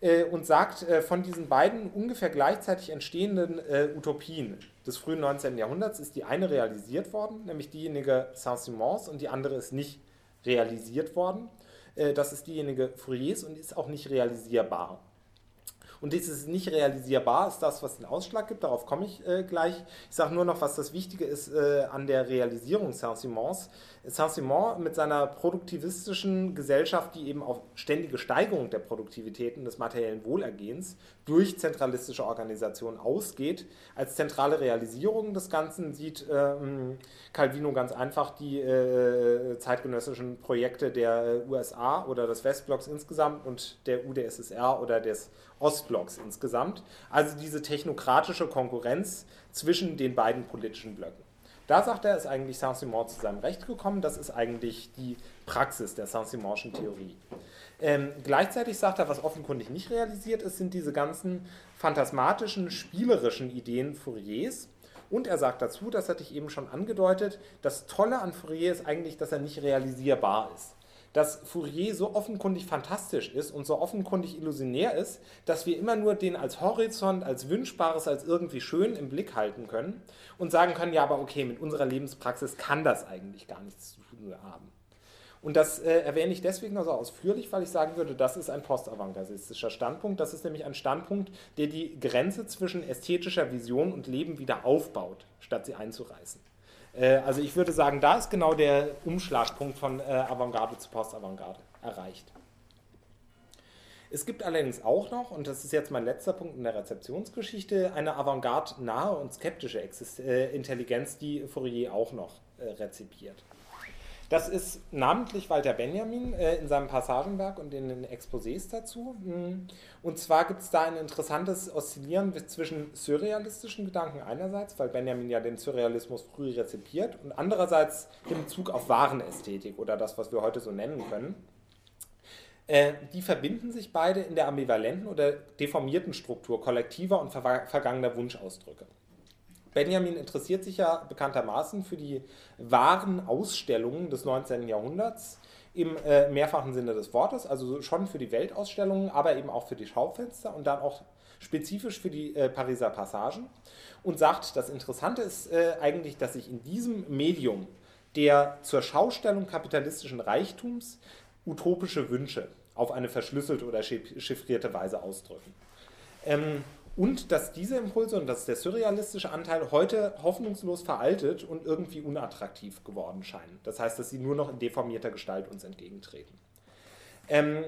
äh, und sagt, äh, von diesen beiden ungefähr gleichzeitig entstehenden äh, Utopien des frühen 19. Jahrhunderts ist die eine realisiert worden, nämlich diejenige Saint-Simons und die andere ist nicht realisiert worden. Äh, das ist diejenige Fouriers und ist auch nicht realisierbar. Und dieses nicht realisierbar ist das, was den Ausschlag gibt. Darauf komme ich äh, gleich. Ich sage nur noch, was das Wichtige ist äh, an der Realisierung Saint-Simons. Saint-Simon mit seiner produktivistischen Gesellschaft, die eben auf ständige Steigerung der Produktivitäten des materiellen Wohlergehens durch zentralistische Organisationen ausgeht, als zentrale Realisierung des Ganzen sieht ähm, Calvino ganz einfach die äh, zeitgenössischen Projekte der USA oder des Westblocks insgesamt und der UdSSR oder des Ostblocks insgesamt. Also diese technokratische Konkurrenz zwischen den beiden politischen Blöcken. Da sagt er, ist eigentlich Saint-Simon zu seinem Recht gekommen. Das ist eigentlich die Praxis der Saint-Simonschen Theorie. Ähm, gleichzeitig sagt er, was offenkundig nicht realisiert ist, sind diese ganzen phantasmatischen, spielerischen Ideen Fouriers. Und er sagt dazu, das hatte ich eben schon angedeutet, das Tolle an Fourier ist eigentlich, dass er nicht realisierbar ist dass Fourier so offenkundig fantastisch ist und so offenkundig illusionär ist, dass wir immer nur den als Horizont, als Wünschbares, als irgendwie schön im Blick halten können und sagen können, ja, aber okay, mit unserer Lebenspraxis kann das eigentlich gar nichts zu tun haben. Und das äh, erwähne ich deswegen also ausführlich, weil ich sagen würde, das ist ein postavantgardistischer Standpunkt. Das ist nämlich ein Standpunkt, der die Grenze zwischen ästhetischer Vision und Leben wieder aufbaut, statt sie einzureißen. Äh, also ich würde sagen, da ist genau der Umschlagpunkt von äh, Avantgarde zu Postavantgarde erreicht. Es gibt allerdings auch noch, und das ist jetzt mein letzter Punkt in der Rezeptionsgeschichte, eine Avantgarde-nahe und skeptische äh, Intelligenz, die Fourier auch noch rezipiert. Das ist namentlich Walter Benjamin äh, in seinem Passagenwerk und in den Exposés dazu. Mm. Und zwar gibt es da ein interessantes Oszillieren zwischen surrealistischen Gedanken einerseits, weil Benjamin ja den Surrealismus früh rezipiert, und andererseits dem Bezug auf Warenästhetik oder das, was wir heute so nennen können. Äh, die verbinden sich beide in der ambivalenten oder deformierten Struktur kollektiver und vergangener Wunschausdrücke. Benjamin interessiert sich ja bekanntermaßen für die wahren Ausstellungen des 19. Jahrhunderts im äh, mehrfachen Sinne des Wortes, also schon für die Weltausstellungen, aber eben auch für die Schaufenster und dann auch spezifisch für die äh, Pariser Passagen und sagt, das Interessante ist äh, eigentlich, dass sich in diesem Medium der zur Schaustellung kapitalistischen Reichtums utopische Wünsche auf eine verschlüsselte oder chiffrierte Weise ausdrücken. Ähm, und dass diese Impulse und dass der surrealistische Anteil heute hoffnungslos veraltet und irgendwie unattraktiv geworden scheinen. Das heißt, dass sie nur noch in deformierter Gestalt uns entgegentreten. Ähm,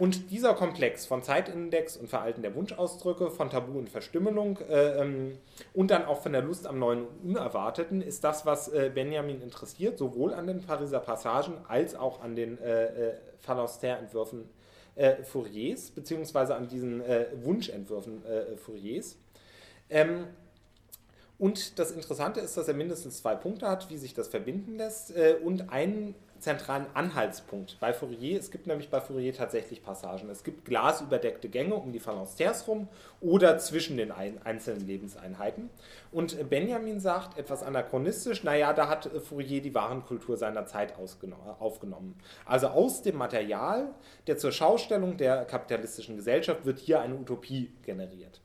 und dieser Komplex von Zeitindex und Veralten der Wunschausdrücke, von Tabu und Verstümmelung äh, ähm, und dann auch von der Lust am Neuen und Unerwarteten ist das, was äh, Benjamin interessiert, sowohl an den Pariser Passagen als auch an den äh, äh Phalaster-Entwürfen äh, Fouriers, beziehungsweise an diesen äh, Wunschentwürfen äh, Fouriers. Ähm, und das Interessante ist, dass er mindestens zwei Punkte hat, wie sich das verbinden lässt äh, und einen zentralen Anhaltspunkt bei Fourier. Es gibt nämlich bei Fourier tatsächlich Passagen. Es gibt glasüberdeckte Gänge um die Phalansters rum oder zwischen den einzelnen Lebenseinheiten. Und Benjamin sagt etwas anachronistisch, naja, da hat Fourier die Warenkultur seiner Zeit aufgenommen. Also aus dem Material der zur Schaustellung der kapitalistischen Gesellschaft wird hier eine Utopie generiert.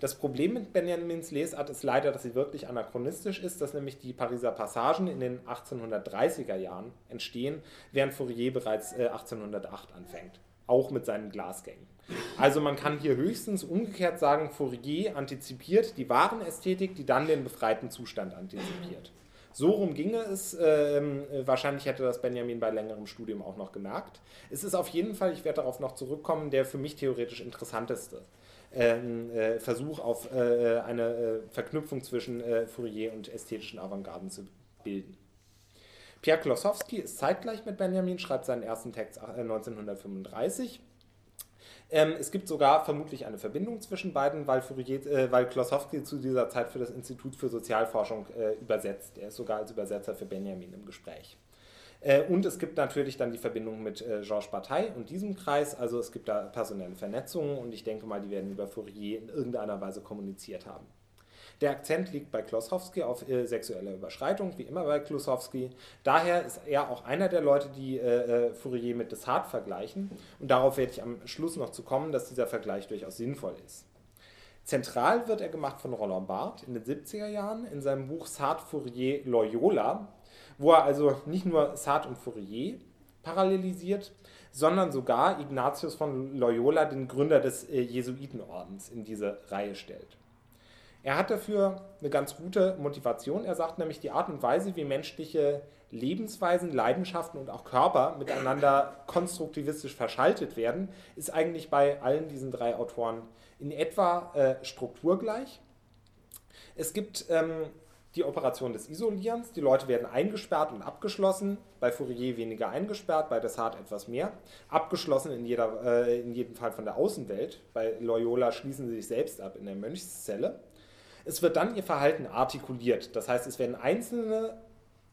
Das Problem mit Benjamins Lesart ist leider, dass sie wirklich anachronistisch ist, dass nämlich die Pariser Passagen in den 1830er Jahren entstehen, während Fourier bereits 1808 äh, anfängt, auch mit seinen Glasgängen. Also man kann hier höchstens umgekehrt sagen, Fourier antizipiert die wahren Ästhetik, die dann den befreiten Zustand antizipiert. So rum ginge es. Ähm, wahrscheinlich hätte das Benjamin bei längerem Studium auch noch gemerkt. Es ist auf jeden Fall, ich werde darauf noch zurückkommen, der für mich theoretisch interessanteste äh, Versuch auf äh, eine äh, Verknüpfung zwischen äh, Fourier und ästhetischen Avantgarden zu bilden. Pierre Klossowski ist zeitgleich mit Benjamin, schreibt seinen ersten Text 1935. Ähm, es gibt sogar vermutlich eine Verbindung zwischen beiden, weil, Fourier, äh, weil Klossowski zu dieser Zeit für das Institut für Sozialforschung äh, übersetzt. Er ist sogar als Übersetzer für Benjamin im Gespräch. Äh, und es gibt natürlich dann die Verbindung mit äh, Georges Bataille und diesem Kreis. Also es gibt da personelle Vernetzungen und ich denke mal, die werden über Fourier in irgendeiner Weise kommuniziert haben. Der Akzent liegt bei Klossowski auf äh, sexuelle Überschreitung, wie immer bei Klossowski. Daher ist er auch einer der Leute, die äh, äh, Fourier mit Descartes vergleichen. Und darauf werde ich am Schluss noch zu kommen, dass dieser Vergleich durchaus sinnvoll ist. Zentral wird er gemacht von Roland Barthes in den 70er Jahren in seinem Buch Sartre Fourier Loyola, wo er also nicht nur Sartre und Fourier parallelisiert, sondern sogar Ignatius von Loyola, den Gründer des äh, Jesuitenordens, in diese Reihe stellt. Er hat dafür eine ganz gute Motivation. Er sagt nämlich, die Art und Weise, wie menschliche Lebensweisen, Leidenschaften und auch Körper miteinander konstruktivistisch verschaltet werden, ist eigentlich bei allen diesen drei Autoren in etwa äh, strukturgleich. Es gibt ähm, die Operation des Isolierens. Die Leute werden eingesperrt und abgeschlossen. Bei Fourier weniger eingesperrt, bei Descartes etwas mehr. Abgeschlossen in, jeder, äh, in jedem Fall von der Außenwelt. Bei Loyola schließen sie sich selbst ab in der Mönchszelle. Es wird dann ihr Verhalten artikuliert. Das heißt, es werden einzelne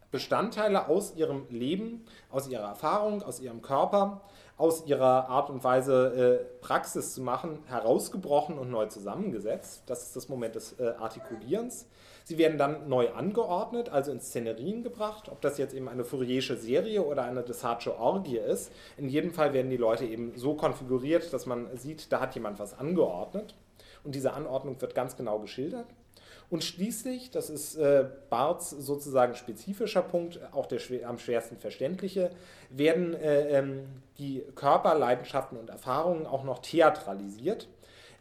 Bestandteile aus ihrem Leben, aus ihrer Erfahrung, aus ihrem Körper, aus ihrer Art und Weise äh, Praxis zu machen, herausgebrochen und neu zusammengesetzt. Das ist das Moment des äh, Artikulierens. Sie werden dann neu angeordnet, also in Szenerien gebracht, ob das jetzt eben eine Fouriersche Serie oder eine Desartsche Orgie ist. In jedem Fall werden die Leute eben so konfiguriert, dass man sieht, da hat jemand was angeordnet. Und diese Anordnung wird ganz genau geschildert. Und schließlich, das ist äh, Barths sozusagen spezifischer Punkt, auch der schwer, am schwersten verständliche, werden äh, ähm, die Körperleidenschaften und Erfahrungen auch noch theatralisiert.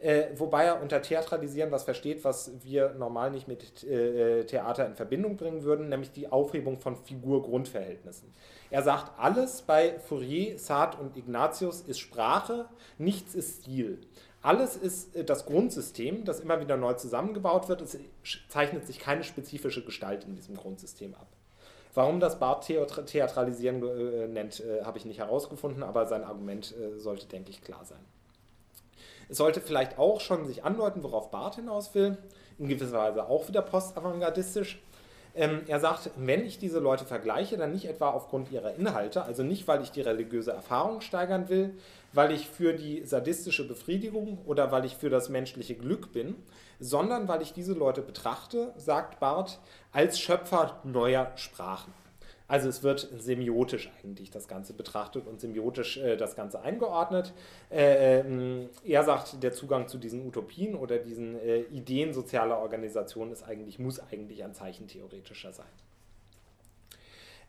Äh, wobei er unter Theatralisieren was versteht, was wir normal nicht mit äh, Theater in Verbindung bringen würden, nämlich die Aufhebung von Figur-Grundverhältnissen. Er sagt, alles bei Fourier, Sartre und Ignatius ist Sprache, nichts ist Stil. Alles ist äh, das Grundsystem, das immer wieder neu zusammengebaut wird. Es zeichnet sich keine spezifische Gestalt in diesem Grundsystem ab. Warum das Barth Theatralisieren äh, nennt, äh, habe ich nicht herausgefunden, aber sein Argument äh, sollte, denke ich, klar sein. Es sollte vielleicht auch schon sich andeuten, worauf Barth hinaus will, in gewisser Weise auch wieder postavantgardistisch. Ähm, er sagt, wenn ich diese Leute vergleiche, dann nicht etwa aufgrund ihrer Inhalte, also nicht, weil ich die religiöse Erfahrung steigern will, weil ich für die sadistische Befriedigung oder weil ich für das menschliche Glück bin, sondern weil ich diese Leute betrachte, sagt Barth, als Schöpfer neuer Sprachen. Also es wird semiotisch eigentlich das Ganze betrachtet und semiotisch äh, das Ganze eingeordnet. Äh, äh, er sagt, der Zugang zu diesen Utopien oder diesen äh, Ideen sozialer Organisationen ist eigentlich, muss eigentlich ein zeichentheoretischer sein.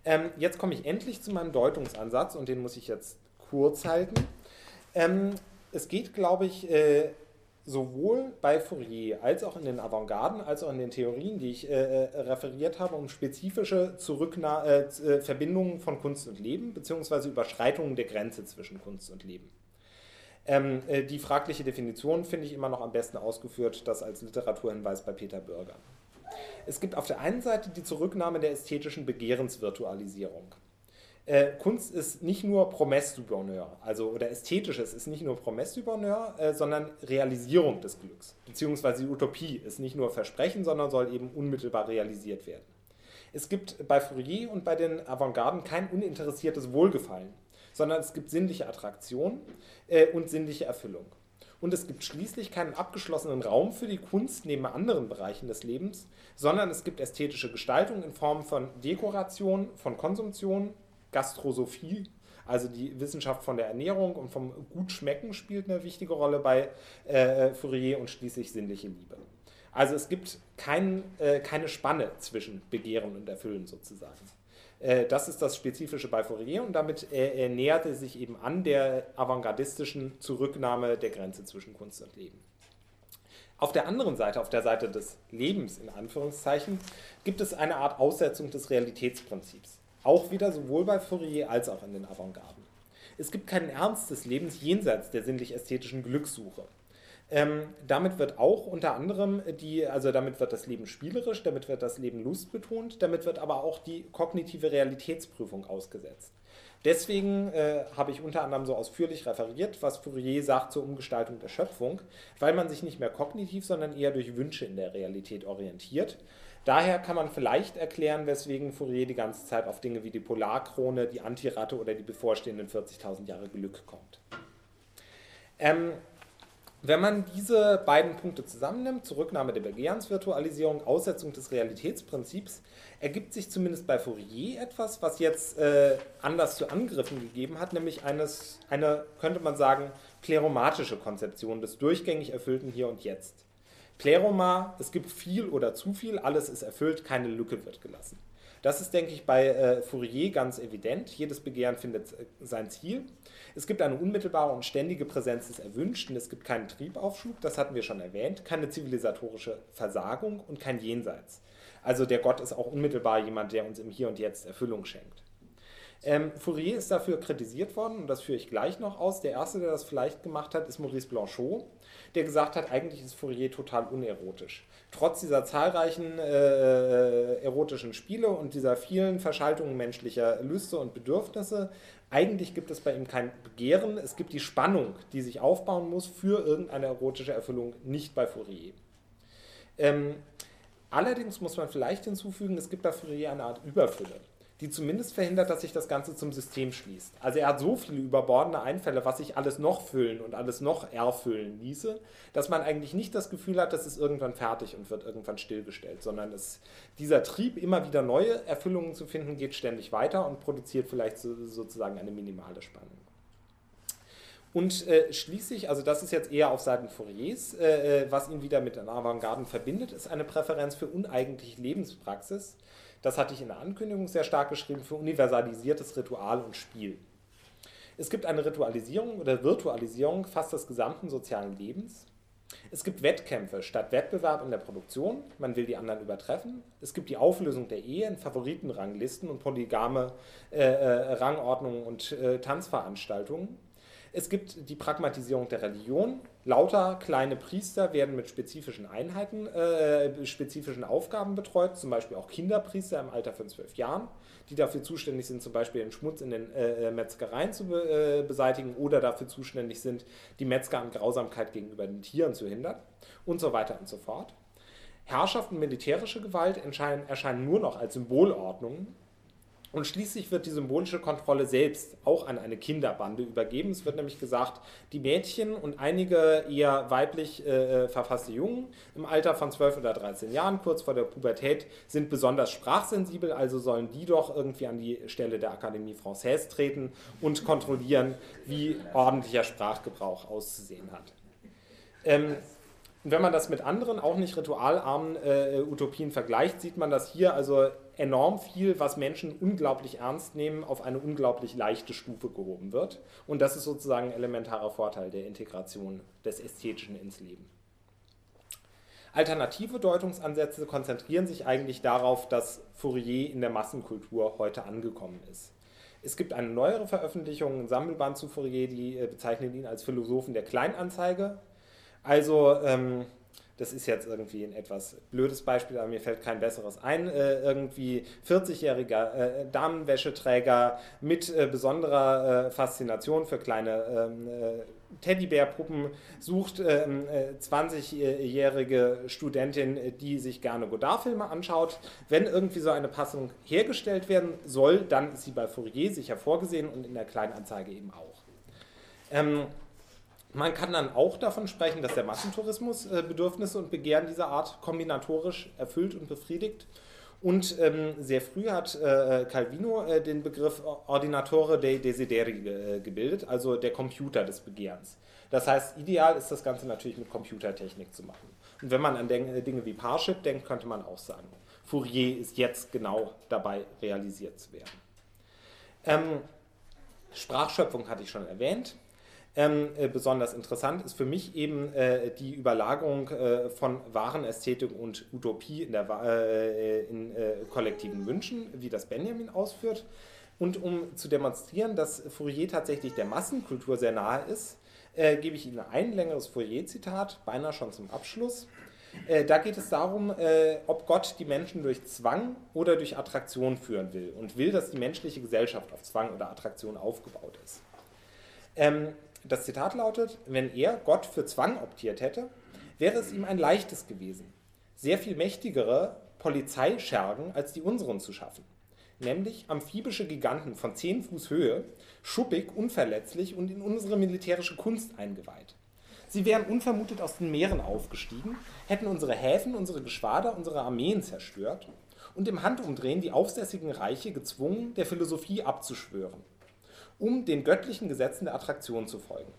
Ähm, jetzt komme ich endlich zu meinem Deutungsansatz und den muss ich jetzt kurz halten. Ähm, es geht, glaube ich, äh, sowohl bei Fourier als auch in den Avantgarden, als auch in den Theorien, die ich äh, äh referiert habe, um spezifische Zurückna äh, äh, Verbindungen von Kunst und Leben, beziehungsweise Überschreitungen der Grenze zwischen Kunst und Leben. Ähm, äh, die fragliche Definition finde ich immer noch am besten ausgeführt, das als Literaturhinweis bei Peter Bürger. Es gibt auf der einen Seite die Zurücknahme der ästhetischen Begehrensvirtualisierung. Äh, Kunst ist nicht nur Promesse du Bonheur, also oder ästhetisches ist nicht nur Promesse du Bonheur, äh, sondern Realisierung des Glücks. Beziehungsweise die Utopie ist nicht nur Versprechen, sondern soll eben unmittelbar realisiert werden. Es gibt bei Fourier und bei den Avantgarden kein uninteressiertes Wohlgefallen, sondern es gibt sinnliche Attraktion äh, und sinnliche Erfüllung. Und es gibt schließlich keinen abgeschlossenen Raum für die Kunst neben anderen Bereichen des Lebens, sondern es gibt ästhetische Gestaltung in Form von Dekoration, von Konsumtion, Gastrosophie, also die Wissenschaft von der Ernährung und vom Gutschmecken spielt eine wichtige Rolle bei äh, Fourier und schließlich sinnliche Liebe. Also es gibt kein, äh, keine Spanne zwischen Begehren und Erfüllen sozusagen. Äh, das ist das Spezifische bei Fourier und damit äh, nähert er sich eben an der avantgardistischen Zurücknahme der Grenze zwischen Kunst und Leben. Auf der anderen Seite, auf der Seite des Lebens in Anführungszeichen, gibt es eine Art Aussetzung des Realitätsprinzips. Auch wieder sowohl bei Fourier als auch in den Avantgarden. Es gibt keinen Ernst des Lebens jenseits der sinnlich-ästhetischen Glückssuche. Ähm, damit wird auch unter anderem die, also damit wird das Leben spielerisch, damit wird das Leben lustbetont, damit wird aber auch die kognitive Realitätsprüfung ausgesetzt. Deswegen äh, habe ich unter anderem so ausführlich referiert, was Fourier sagt zur Umgestaltung der Schöpfung, weil man sich nicht mehr kognitiv, sondern eher durch Wünsche in der Realität orientiert Daher kann man vielleicht erklären, weswegen Fourier die ganze Zeit auf Dinge wie die Polarkrone, die Antiratte oder die bevorstehenden 40.000 Jahre Glück kommt. Ähm, wenn man diese beiden Punkte zusammennimmt, Zurücknahme der Begehrensvirtualisierung, Aussetzung des Realitätsprinzips, ergibt sich zumindest bei Fourier etwas, was jetzt äh, anders zu Angriffen gegeben hat, nämlich eines, eine, könnte man sagen, kleromatische Konzeption des durchgängig erfüllten Hier und Jetzt. Pleroma, es gibt viel oder zu viel, alles ist erfüllt, keine Lücke wird gelassen. Das ist, denke ich, bei äh, Fourier ganz evident. Jedes Begehren findet äh, sein Ziel. Es gibt eine unmittelbare und ständige Präsenz des Erwünschten. Es gibt keinen Triebaufschub, das hatten wir schon erwähnt, keine zivilisatorische Versagung und kein Jenseits. Also der Gott ist auch unmittelbar jemand, der uns im Hier und Jetzt Erfüllung schenkt. Ähm, Fourier ist dafür kritisiert worden und das führe ich gleich noch aus. Der erste, der das vielleicht gemacht hat, ist Maurice Blanchot der gesagt hat, eigentlich ist Fourier total unerotisch. Trotz dieser zahlreichen äh, erotischen Spiele und dieser vielen Verschaltungen menschlicher Lüste und Bedürfnisse, eigentlich gibt es bei ihm kein Begehren, es gibt die Spannung, die sich aufbauen muss für irgendeine erotische Erfüllung, nicht bei Fourier. Ähm, allerdings muss man vielleicht hinzufügen, es gibt bei Fourier eine Art Überfülle die zumindest verhindert, dass sich das Ganze zum System schließt. Also er hat so viele überbordende Einfälle, was sich alles noch füllen und alles noch erfüllen ließe, dass man eigentlich nicht das Gefühl hat, dass es irgendwann fertig und wird irgendwann stillgestellt, sondern es, dieser Trieb, immer wieder neue Erfüllungen zu finden, geht ständig weiter und produziert vielleicht so, sozusagen eine minimale Spannung. Und äh, schließlich, also das ist jetzt eher auf Seiten Fouriers, äh, äh was ihn wieder mit den Avantgarden verbindet, ist eine Präferenz für uneigentliche Lebenspraxis, das hatte ich in der Ankündigung sehr stark geschrieben, für universalisiertes Ritual und Spiel. Es gibt eine Ritualisierung oder Virtualisierung fast des gesamten sozialen Lebens. Es gibt Wettkämpfe statt Wettbewerb in der Produktion. Man will die anderen übertreffen. Es gibt die Auflösung der Ehe in Favoritenranglisten und polygame äh, äh, Rangordnungen und äh, Tanzveranstaltungen. Es gibt die Pragmatisierung der Religion. Lauter kleine Priester werden mit spezifischen Einheiten, äh, spezifischen Aufgaben betreut, zum Beispiel auch Kinderpriester im Alter von zwölf Jahren, die dafür zuständig sind, zum Beispiel den Schmutz in den äh, Metzgereien zu be äh, beseitigen oder dafür zuständig sind, die Metzger an Grausamkeit gegenüber den Tieren zu hindern und so weiter und so fort. Herrschaft und militärische Gewalt erscheinen nur noch als Symbolordnungen und schließlich wird die symbolische Kontrolle selbst auch an eine Kinderbande übergeben. Es wird nämlich gesagt, die Mädchen und einige eher weiblich äh, verfasste Jungen im Alter von 12 oder 13 Jahren, kurz vor der Pubertät, sind besonders sprachsensibel, also sollen die doch irgendwie an die Stelle der Akademie Française treten und kontrollieren, wie ordentlicher Sprachgebrauch auszusehen hat. Ähm, und wenn man das mit anderen, auch nicht ritualarmen äh, Utopien vergleicht, sieht man, dass hier also enorm viel, was Menschen unglaublich ernst nehmen, auf eine unglaublich leichte Stufe gehoben wird. Und das ist sozusagen ein elementarer Vorteil der Integration des Ästhetischen ins Leben. Alternative Deutungsansätze konzentrieren sich eigentlich darauf, dass Fourier in der Massenkultur heute angekommen ist. Es gibt eine neuere Veröffentlichung, ein Sammelband zu Fourier, die äh, bezeichnet ihn als Philosophen der Kleinanzeige. Also, ähm, das ist jetzt irgendwie ein etwas blödes Beispiel, aber mir fällt kein besseres ein. Äh, irgendwie 40-jähriger äh, Damenwäscheträger mit äh, besonderer äh, Faszination für kleine ähm, äh, Teddybärpuppen sucht 20-jährige ähm, äh, Studentin, die sich gerne Godard-Filme anschaut. Wenn irgendwie so eine Passung hergestellt werden soll, dann ist sie bei Fourier sicher vorgesehen und in der Kleinanzeige eben auch. Ähm, man kann dann auch davon sprechen, dass der Massentourismus äh, Bedürfnisse und Begehren dieser Art kombinatorisch erfüllt und befriedigt. Und ähm, sehr früh hat äh, Calvino äh, den Begriff Ordinatore dei Desideri äh, gebildet, also der Computer des Begehrens. Das heißt, ideal ist das Ganze natürlich mit Computertechnik zu machen. Und wenn man an äh, Dinge wie Parship denkt, könnte man auch sagen, Fourier ist jetzt genau dabei, realisiert zu werden. Ähm, Sprachschöpfung hatte ich schon erwähnt. Ähm, äh, besonders interessant ist für mich eben äh, die Überlagerung äh, von Warenästhetik und Utopie in, der, äh, in äh, kollektiven Wünschen, wie das Benjamin ausführt. Und um zu demonstrieren, dass Fourier tatsächlich der Massenkultur sehr nahe ist, gebe ich Ihnen ein längeres Fourier-Zitat, beinahe schon zum Abschluss. da geht es darum, ob Gott die Menschen durch Zwang oder durch Attraktion führen will und will, dass die menschliche Gesellschaft auf Zwang oder Attraktion aufgebaut ist. Ähm, das Zitat lautet, wenn er Gott für Zwang optiert hätte, wäre es ihm ein leichtes gewesen, sehr viel mächtigere Polizeischergen als die unseren zu schaffen. Nämlich amphibische Giganten von 10 Fuß Höhe, schuppig, unverletzlich und in unsere militärische Kunst eingeweiht. Sie wären unvermutet aus den Meeren aufgestiegen, hätten unsere Häfen, unsere Geschwader, unsere Armeen zerstört und im Handumdrehen die aufsässigen Reiche gezwungen, der Philosophie abzuschwören um den göttlichen Gesetzen der Attraktion zu folgen.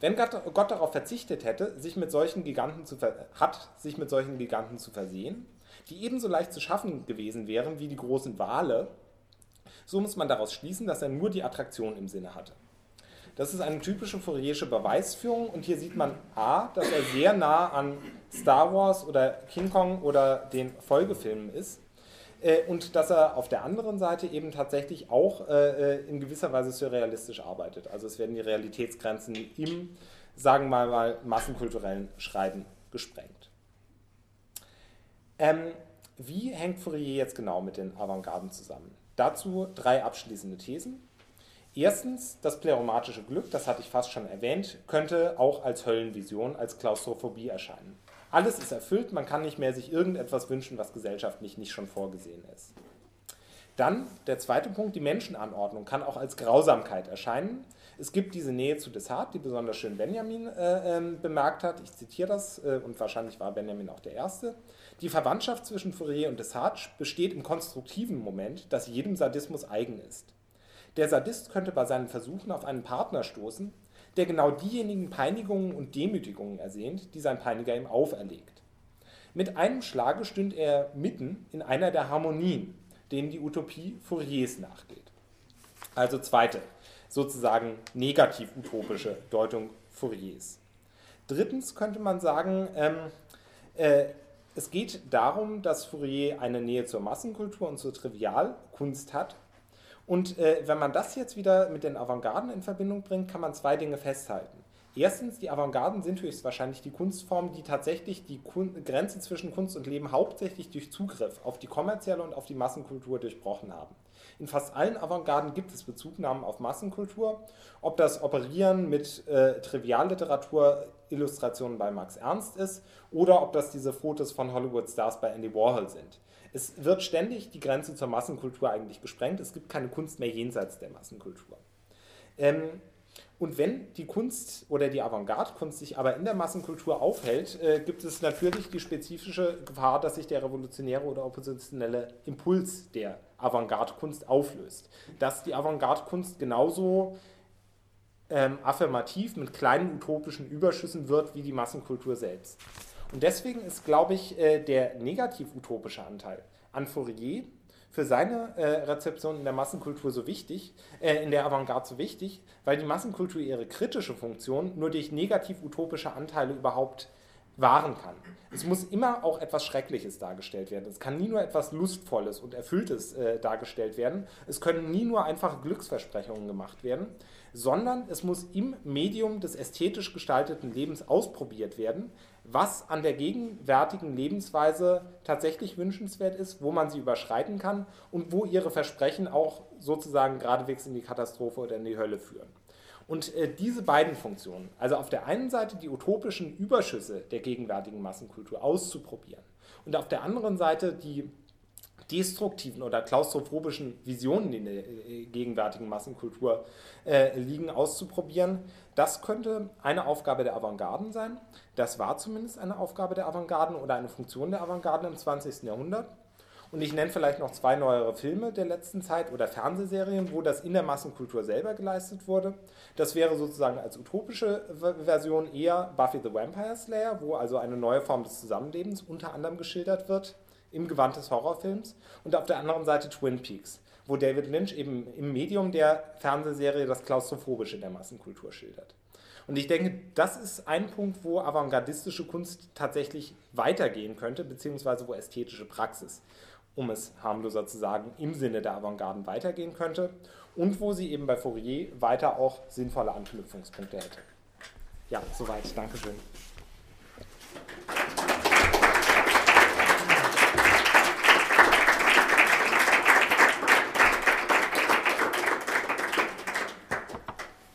Wenn Gott, darauf verzichtet hätte, sich mit solchen Giganten zu hat, sich mit solchen Giganten zu versehen, die ebenso leicht zu schaffen gewesen wären wie die großen Wale, so muss man daraus schließen, dass er nur die Attraktion im Sinne hatte. Das ist eine typische Fourierische Beweisführung und hier sieht man A, dass er sehr nah an Star Wars oder King Kong oder den Folgefilmen ist äh, und dass er auf der anderen Seite eben tatsächlich auch äh, äh, in gewisser Weise surrealistisch arbeitet. Also es werden die Realitätsgrenzen im, sagen wir mal, massenkulturellen Schreiben gesprengt. Ähm, wie hängt Fourier jetzt genau mit den Avantgarden zusammen? Dazu drei abschließende Thesen. Erstens, das pleromatische Glück, das hatte ich fast schon erwähnt, könnte auch als Höllenvision, als Klaustrophobie erscheinen. Alles ist erfüllt, man kann nicht mehr sich irgendetwas wünschen, was gesellschaftlich nicht schon vorgesehen ist. Dann der zweite Punkt, die Menschenanordnung kann auch als Grausamkeit erscheinen. Es gibt diese Nähe zu Descartes, die besonders schön Benjamin äh, äh, bemerkt hat. Ich zitiere das äh, und wahrscheinlich war Benjamin auch der Erste. Die Verwandtschaft zwischen Fourier und Descartes besteht im konstruktiven Moment, das jedem Sadismus eigen ist. Der Sadist könnte bei seinen Versuchen auf einen Partner stoßen, der genau diejenigen Peinigungen und Demütigungen ersehnt, die sein Peiniger ihm auferlegt. Mit einem Schlage stünd er mitten in einer der Harmonien, denen die Utopie Fouriers nachgeht. Also zweite, sozusagen negativ-utopische Deutung Fouriers. Drittens könnte man sagen, ähm, äh, es geht darum, dass Fourier eine Nähe zur Massenkultur und zur Trivialkunst hat, und äh, wenn man das jetzt wieder mit den Avantgarden in Verbindung bringt, kann man zwei Dinge festhalten. Erstens, die Avantgarden sind höchstwahrscheinlich die Kunstformen, die tatsächlich die Kun Grenze zwischen Kunst und Leben hauptsächlich durch Zugriff auf die kommerzielle und auf die Massenkultur durchbrochen haben. In fast allen Avantgarden gibt es Bezugnahmen auf Massenkultur, ob das Operieren mit äh, Trivialliteratur, Illustrationen bei Max Ernst ist oder ob das diese Fotos von Hollywood-Stars bei Andy Warhol sind. Es wird ständig die Grenze zur Massenkultur eigentlich gesprengt. Es gibt keine Kunst mehr jenseits der Massenkultur. Ähm, und wenn die Kunst oder die Avantgarde-Kunst sich aber in der Massenkultur aufhält, äh, gibt es natürlich die spezifische Gefahr, dass sich der revolutionäre oder oppositionelle Impuls der Avantgarde-Kunst auflöst. Dass die Avantgarde-Kunst genauso ähm, affirmativ mit kleinen utopischen Überschüssen wird wie die Massenkultur selbst. Und deswegen ist, glaube ich, äh, der negativ-utopische Anteil an Fourier für seine äh, Rezeption in der Massenkultur so wichtig, äh, in der Avantgarde so wichtig, weil die Massenkultur ihre kritische Funktion nur durch negativ-utopische Anteile überhaupt wahren kann. Es muss immer auch etwas Schreckliches dargestellt werden. Es kann nie nur etwas Lustvolles und Erfülltes äh, dargestellt werden. Es können nie nur einfache Glücksversprechungen gemacht werden, sondern es muss im Medium des ästhetisch gestalteten Lebens ausprobiert werden, was an der gegenwärtigen Lebensweise tatsächlich wünschenswert ist, wo man sie überschreiten kann und wo ihre Versprechen auch sozusagen geradewegs in die Katastrophe oder in die Hölle führen. Und äh, diese beiden Funktionen, also auf der einen Seite die utopischen Überschüsse der gegenwärtigen Massenkultur auszuprobieren und auf der anderen Seite die destruktiven oder klaustrophobischen Visionen, die in der äh, gegenwärtigen Massenkultur äh, liegen, auszuprobieren. Das könnte eine Aufgabe der Avantgarden sein. Das war zumindest eine Aufgabe der Avantgarden oder eine Funktion der Avantgarden im 20. Jahrhundert. Und ich nenne vielleicht noch zwei neuere Filme der letzten Zeit oder Fernsehserien, wo das in der Massenkultur selber geleistet wurde. Das wäre sozusagen als utopische Version eher Buffy the Vampire Slayer, wo also eine neue Form des Zusammenlebens unter anderem geschildert wird im Gewand des Horrorfilms und auf der anderen Seite Twin Peaks, wo David Lynch eben im Medium der Fernsehserie das Klaustrophobische der Massenkultur schildert. Und ich denke, das ist ein Punkt, wo avantgardistische Kunst tatsächlich weitergehen könnte, beziehungsweise wo ästhetische Praxis, um es harmloser zu sagen, im Sinne der Avantgarden weitergehen könnte und wo sie eben bei Fourier weiter auch sinnvolle Anknüpfungspunkte hätte. Ja, soweit. Dankeschön.